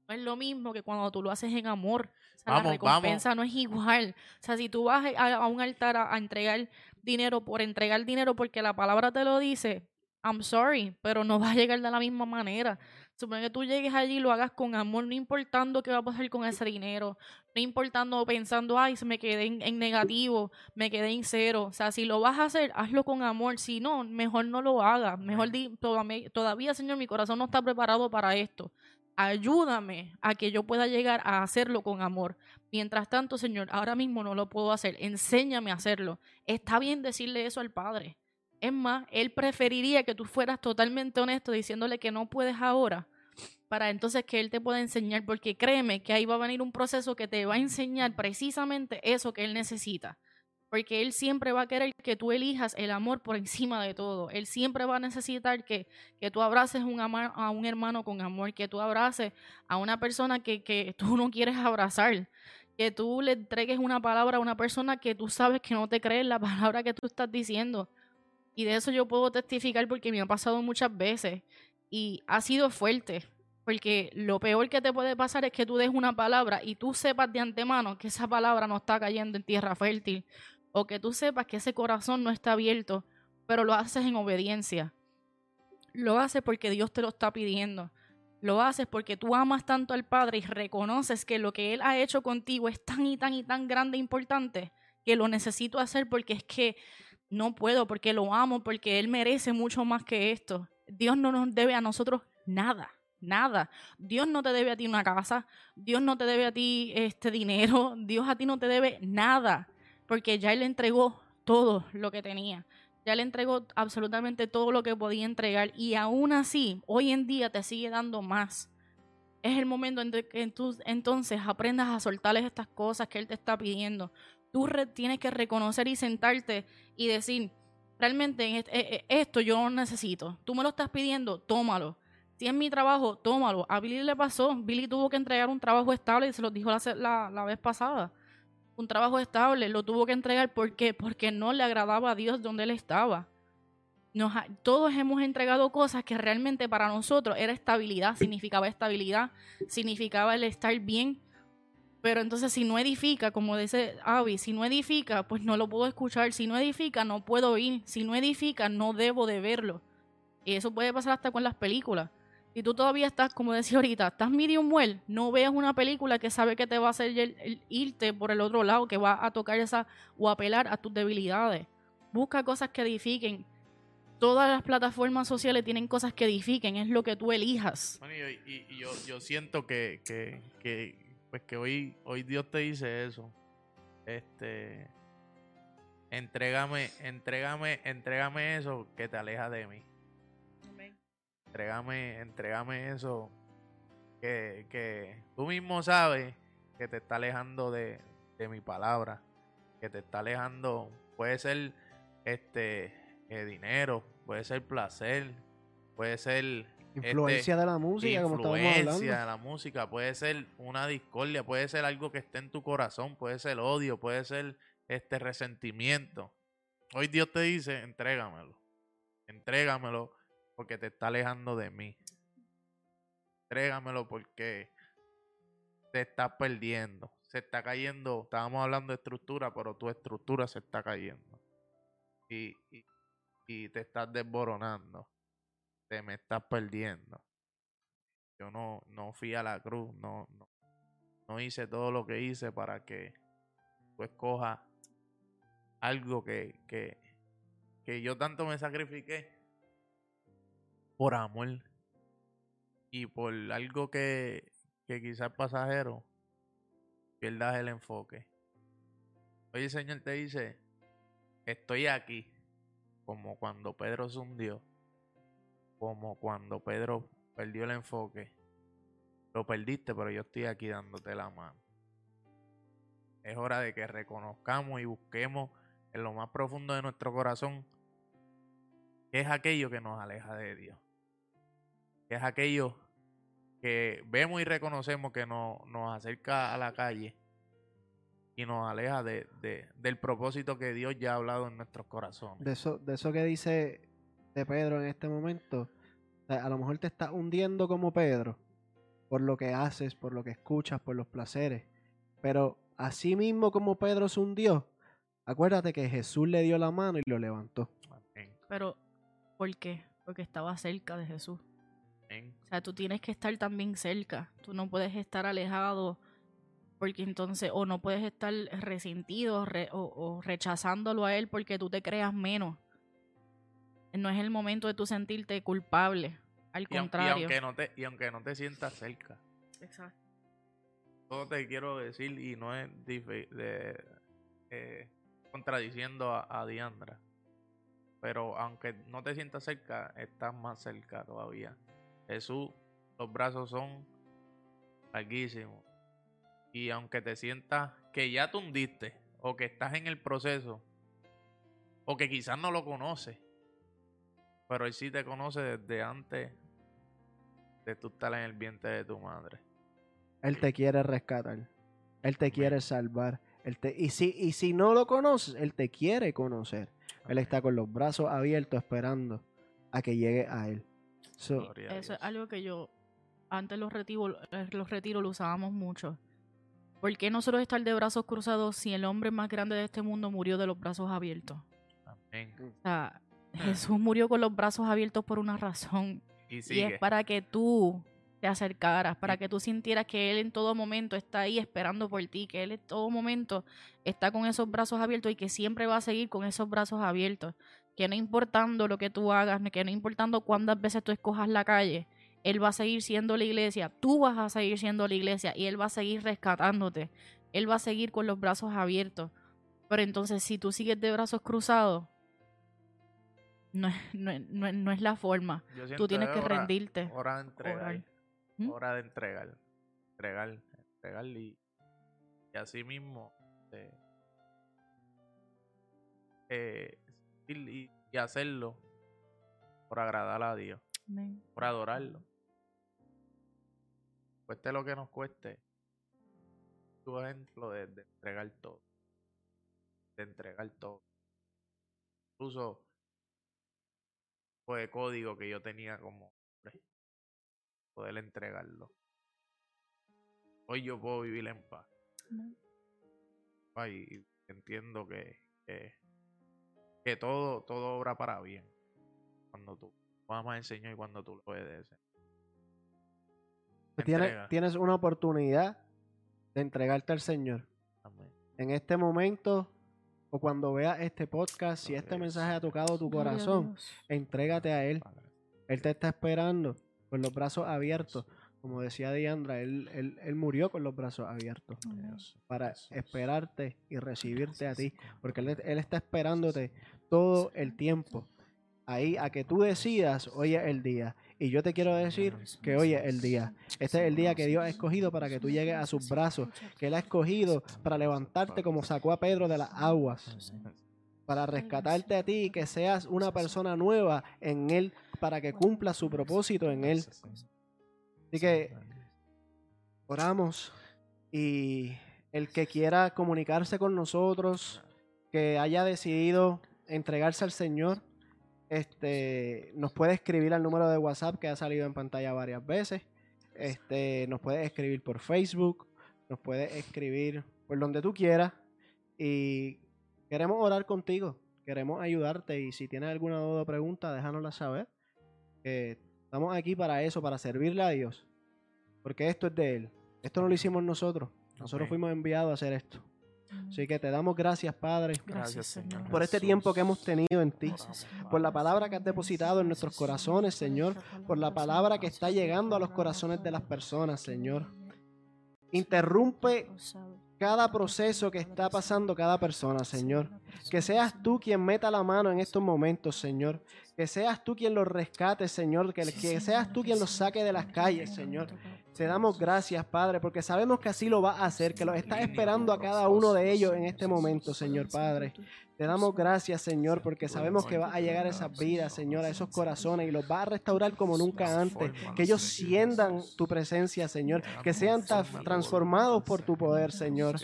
no es lo mismo que cuando tú lo haces en amor. La Vamos, vamos. recompensa no es igual. O sea, si tú vas a, a un altar a, a entregar dinero por entregar dinero porque la palabra te lo dice, I'm sorry, pero no [LAUGHS] va a llegar de la misma manera. Supone que tú llegues allí y lo hagas con amor, no importando qué va a pasar con ese dinero, no importando pensando, ay, se me quedé en, en negativo, me quedé en cero. O sea, si lo vas a hacer, hazlo con amor. Si no, mejor no lo hagas. Mejor di, todavía, todavía, Señor, mi corazón no está preparado para esto. Ayúdame a que yo pueda llegar a hacerlo con amor. Mientras tanto, Señor, ahora mismo no lo puedo hacer. Enséñame a hacerlo. Está bien decirle eso al Padre. Es más, Él preferiría que tú fueras totalmente honesto diciéndole que no puedes ahora para entonces que Él te pueda enseñar, porque créeme que ahí va a venir un proceso que te va a enseñar precisamente eso que Él necesita. Porque Él siempre va a querer que tú elijas el amor por encima de todo. Él siempre va a necesitar que, que tú abraces un a un hermano con amor, que tú abraces a una persona que, que tú no quieres abrazar, que tú le entregues una palabra a una persona que tú sabes que no te cree en la [LAUGHS] palabra que tú estás diciendo. Y de eso yo puedo testificar porque me ha pasado muchas veces y ha sido fuerte. Porque lo peor que te puede pasar es que tú des una palabra y tú sepas de antemano que esa palabra no está cayendo en tierra fértil. O que tú sepas que ese corazón no está abierto, pero lo haces en obediencia. Lo haces porque Dios te lo está pidiendo. Lo haces porque tú amas tanto al Padre y reconoces que lo que Él ha hecho contigo es tan y tan y tan grande e importante que lo necesito hacer porque es que no puedo, porque lo amo, porque Él merece mucho más que esto. Dios no nos debe a nosotros nada, nada. Dios no te debe a ti una casa, Dios no te debe a ti este dinero, Dios a ti no te debe nada, porque ya Él entregó todo lo que tenía. Ya le entregó absolutamente todo lo que podía entregar y aún así, hoy en día te sigue dando más. Es el momento en que entonces aprendas a soltarles estas cosas que Él te está pidiendo. Tú tienes que reconocer y sentarte y decir, realmente en est- eh, eh, esto yo lo necesito. Tú me lo estás pidiendo, tómalo. Si es mi trabajo, tómalo. A Billy le pasó. Billy tuvo que entregar un trabajo estable y se lo dijo la vez pasada. Un trabajo estable, lo tuvo que entregar. ¿Por? Porque no le agradaba a Dios donde él estaba. Nos todos hemos entregado cosas que realmente para nosotros era estabilidad, significaba estabilidad, significaba el estar bien. Pero entonces si no edifica, como dice Avi, si no edifica, pues no lo puedo escuchar. Si no edifica, no puedo ir. Si no edifica, no debo de verlo. Y eso puede pasar hasta con las películas. Si tú todavía estás, como decía ahorita, estás medium well, no veas una película que sabe que te va a hacer irte por el otro lado, que va a tocar esa o apelar a tus debilidades. Busca cosas que edifiquen. Todas las plataformas sociales tienen cosas que edifiquen, es lo que tú elijas. Bueno, y, y- y yo siento que, que, que, pues que hoy, hoy Dios te dice eso. Este, entrégame, entrégame, entrégame eso que te aleja de mí. Entrégame, entrégame eso que, que tú mismo sabes que te está alejando de, de mi palabra, que te está alejando, puede ser este eh, dinero, puede ser placer, puede ser Influencia de la música, como influencia hablando. de la música, puede ser una discordia, puede ser algo que esté en tu corazón, puede ser odio, puede ser este resentimiento. Hoy Dios te dice, entrégamelo. Entrégamelo porque te está alejando de mí. Entrégamelo porque te estás perdiendo. Se está cayendo. Estábamos hablando de estructura, pero tu estructura se está cayendo. Y, y, y te estás desboronando te me estás perdiendo. Yo no, no fui a la cruz, no, no, no hice todo lo que hice para que tú escojas algo que, que, que yo tanto me sacrifiqué por amor y por algo que, que quizás pasajero pierdas el enfoque. Hoy el Señor te dice, estoy aquí, como cuando Pedro se hundió como cuando Pedro perdió el enfoque. Lo perdiste, pero yo estoy aquí dándote la mano. Es hora de que reconozcamos y busquemos en lo más profundo de nuestro corazón qué es aquello que nos aleja de Dios. Qué es aquello que vemos y reconocemos que no- nos acerca a la calle y nos aleja de, de- del propósito que Dios ya ha hablado en nuestros corazones. De eso, de eso que dice de Pedro en este momento, a lo mejor te estás hundiendo como Pedro por lo que haces, por lo que escuchas, por los placeres. Pero así mismo como Pedro se hundió, acuérdate que Jesús le dio la mano y lo levantó. Pero, ¿por qué? Porque estaba cerca de Jesús. Amén. O sea, tú tienes que estar también cerca. Tú no puedes estar alejado porque entonces, o no puedes estar resentido re- o, o rechazándolo a él porque tú te creas menos. No es el momento de tú sentirte culpable. Al Y, aun- y contrario. aunque no te, y aunque no te sientas cerca, Exacto. todo te quiero decir y no es de, eh, contradiciendo a, a Diandra. Pero aunque no te sientas cerca, estás más cerca todavía. Jesús, los brazos son larguísimos. Y aunque te sientas que ya te hundiste, o que estás en el proceso, o que quizás no lo conoces, pero él sí te conoce desde antes de tú estar en el vientre de tu madre. Él te quiere rescatar. Él te quiere salvar. Él te, y, si, y si no lo conoces, Él te quiere conocer. Él está con los brazos abiertos esperando a que llegue a Él. So, Eso es algo que yo, antes los retiros, los retiros lo usábamos mucho. ¿Por qué nosotros estar de brazos cruzados si el hombre más grande de este mundo murió de los brazos abiertos? Amén. O sea, Jesús murió con los brazos abiertos por una razón. Y Y es para que tú te acercaras, para que tú sintieras que Él en todo momento está ahí esperando por ti, que Él en todo momento está con esos brazos abiertos y que siempre va a seguir con esos brazos abiertos. Que no importando lo que tú hagas, que no importando cuántas veces tú escojas la calle, Él va a seguir siendo la iglesia, tú vas a seguir siendo la iglesia y Él va a seguir rescatándote. Él va a seguir con los brazos abiertos. Pero entonces, si tú sigues de brazos cruzados, no es, no es- no es- no es la forma. Tú tienes es que hora- rendirte. Hora de entregar. ¿Mm? Hora de entregar. Entregar. Entregar y, y así mismo. eh, eh, y, y hacerlo por agradar a Dios. Amén. Por adorarlo. Cueste lo que nos cueste. Tu ejemplo de, de entregar todo. De entregar todo. Incluso fue de código que yo tenía como poder entregarlo. Hoy yo puedo vivir en paz. Amén. Ay, y entiendo que, que, que todo, todo obra para bien. Cuando tú amas al Señor y cuando tú lo obedeces. Tienes, Entrega. tienes una oportunidad de entregarte al Señor. Amén. En este momento o cuando veas este podcast, si este mensaje ha tocado tu corazón, entrégate a Él. Padre. Él te está esperando con los brazos abiertos. Como decía Diandra, él, él, él murió con los brazos abiertos para esperarte y recibirte a ti. Porque él está esperándote todo el tiempo. Ahí a que tú decidas, hoy es el día. Y yo te quiero decir que hoy es el día. Este es el día que Dios ha escogido para que tú llegues a sus brazos. Que Él ha escogido para levantarte como sacó a Pedro de las aguas. Para rescatarte a ti y que seas una persona nueva en Él. Para que cumpla su propósito en Él. Así que oramos y el que quiera comunicarse con nosotros, que haya decidido entregarse al Señor, este, nos puede escribir al número de WhatsApp que ha salido en pantalla varias veces. Este, nos puede escribir por Facebook, nos puede escribir por donde tú quieras y queremos orar contigo, queremos ayudarte y si tienes alguna duda o pregunta, déjanosla saber. Que estamos aquí para eso, para servirle a Dios, porque esto es de Él. Esto no lo hicimos nosotros. Nosotros fuimos enviados a hacer esto. Así que te damos gracias, Padre, Gracias, Señor. por este tiempo que hemos tenido en ti. Por la palabra que has depositado en nuestros corazones, Señor. Por la palabra que está llegando a los corazones de las personas, Señor. Interrumpe cada proceso que está pasando cada persona, Señor. Que seas tú quien meta la mano en estos momentos, Señor. Que seas tú quien los rescate, Señor. Que, que seas tú quien los saque de las calles, Señor. Te damos gracias, Padre, porque sabemos que así lo vas a hacer, que los estás esperando a cada uno de ellos en este momento, Señor Padre. Te damos gracias, Señor, porque sabemos que vas a llegar a esas vidas, Señor, a esos corazones y los vas a restaurar como nunca antes. Que ellos sientan tu presencia, Señor. Que sean transformados por tu poder, Señor.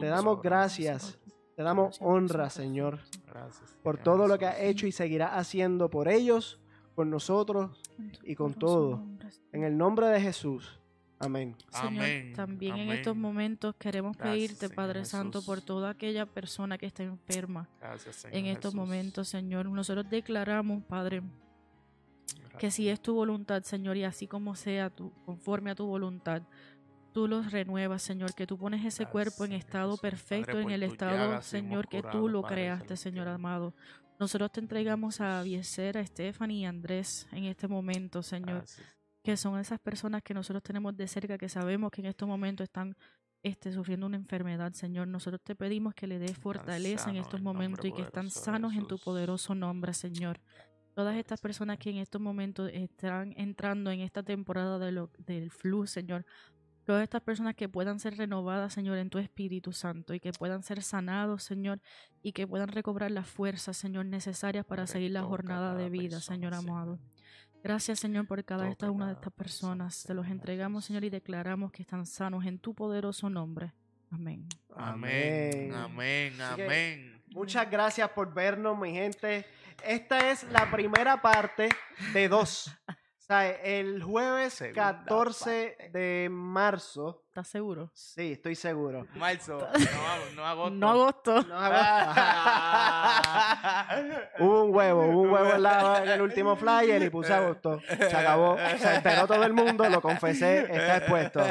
Te damos gracias. Te damos honra, Señor, Gracias. por todo lo que has hecho y seguirás haciendo por ellos, por nosotros. y con todo. En el nombre de Jesús. Amén. Señor, Amén, también en estos momentos queremos Gracias, pedirte, Señor Padre Santo, por toda aquella persona que está enferma Gracias, Señor en estos Jesús. momentos, Señor. Nosotros declaramos, Padre, que si es tu voluntad, Señor, y así como sea, tu, conforme a tu voluntad, tú los renuevas, Señor, que tú pones ese cuerpo en estado perfecto, en el estado, Señor, que tú lo creaste, Señor amado. Nosotros te entregamos a Vieser, a Stephanie y a Andrés en este momento, Señor que son esas personas que nosotros tenemos de cerca, que sabemos que en estos momentos están este, sufriendo una enfermedad, Señor. Nosotros te pedimos que le des fortaleza en estos momentos y que están sanos en tu poderoso nombre, Señor. Todas estas personas que en estos momentos están entrando en esta temporada de lo- del flu, Señor. Todas estas personas que puedan ser renovadas, Señor, en tu Espíritu Santo y que puedan ser sanados, Señor, y que puedan recobrar las fuerzas, Señor, necesarias para seguir la jornada de vida, persona, Señor amado. Gracias, Señor, por cada esta una de estas persona, personas. Te los entregamos. Señor, y declaramos que están sanos en tu poderoso nombre. Amén. Amén. Amén. Amén. Muchas gracias por vernos, mi gente. Esta es la primera parte de dos. [LAUGHS] Sea, el jueves Segunda 14 de marzo. ¿Estás seguro? Sí, estoy seguro. Marzo. No, [LAUGHS] no agosto. No agosto. No [LAUGHS] Hubo un huevo, hubo un huevo en, la- en el último flyer y puse agosto. Se acabó. Se enteró todo el mundo, lo confesé, está expuesto.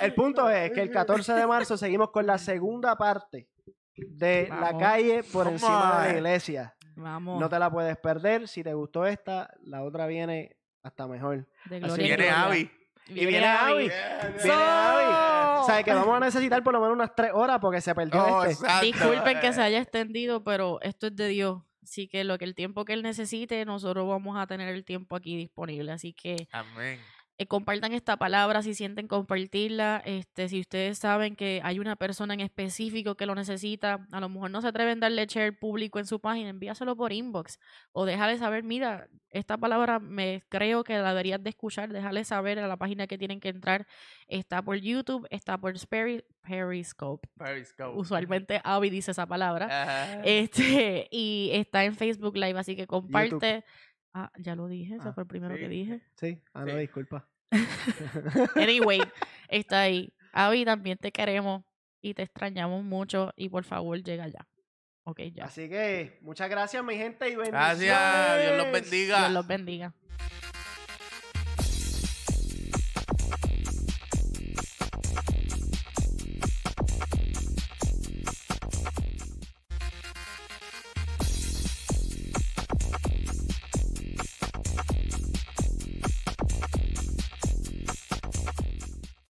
El punto es que el 14 de marzo seguimos con la segunda parte de la calle por Come encima de la iglesia. Vamos. No te la puedes perder. Si te gustó esta, la otra viene hasta mejor. de Así Viene. Avi. Y viene Avi. Viene Avi. O sea, que vamos a necesitar por lo menos unas tres horas porque se perdió Oh, este. exacto. Disculpen que se haya extendido, pero esto es de Dios. Así que lo que el tiempo que él necesite, nosotros vamos a tener el tiempo aquí disponible. Así que Amén. Eh, compartan esta palabra si sienten compartirla. Este, si ustedes saben que hay una persona en específico que lo necesita, a lo mejor no se atreven a darle share público en su página, envíaselo por inbox o déjale saber, mira, esta palabra me creo que la deberías de escuchar, déjale saber a la página que tienen que entrar. Está por YouTube, está por Speri- Periscope. Periscope. Usualmente Avi dice esa palabra. Ajá. Este, y está en Facebook Live, así que comparte. Ah, ya lo dije, ese Ah, fue el primero sí. que dije. Sí, ah, no, Sí. disculpa. [LAUGHS] Anyway, está ahí. Avi, también te queremos y te extrañamos mucho y por favor llega ya. Ok, ya. Así que muchas gracias, mi gente, y bendiciones. Gracias. Dios los bendiga. Dios los bendiga.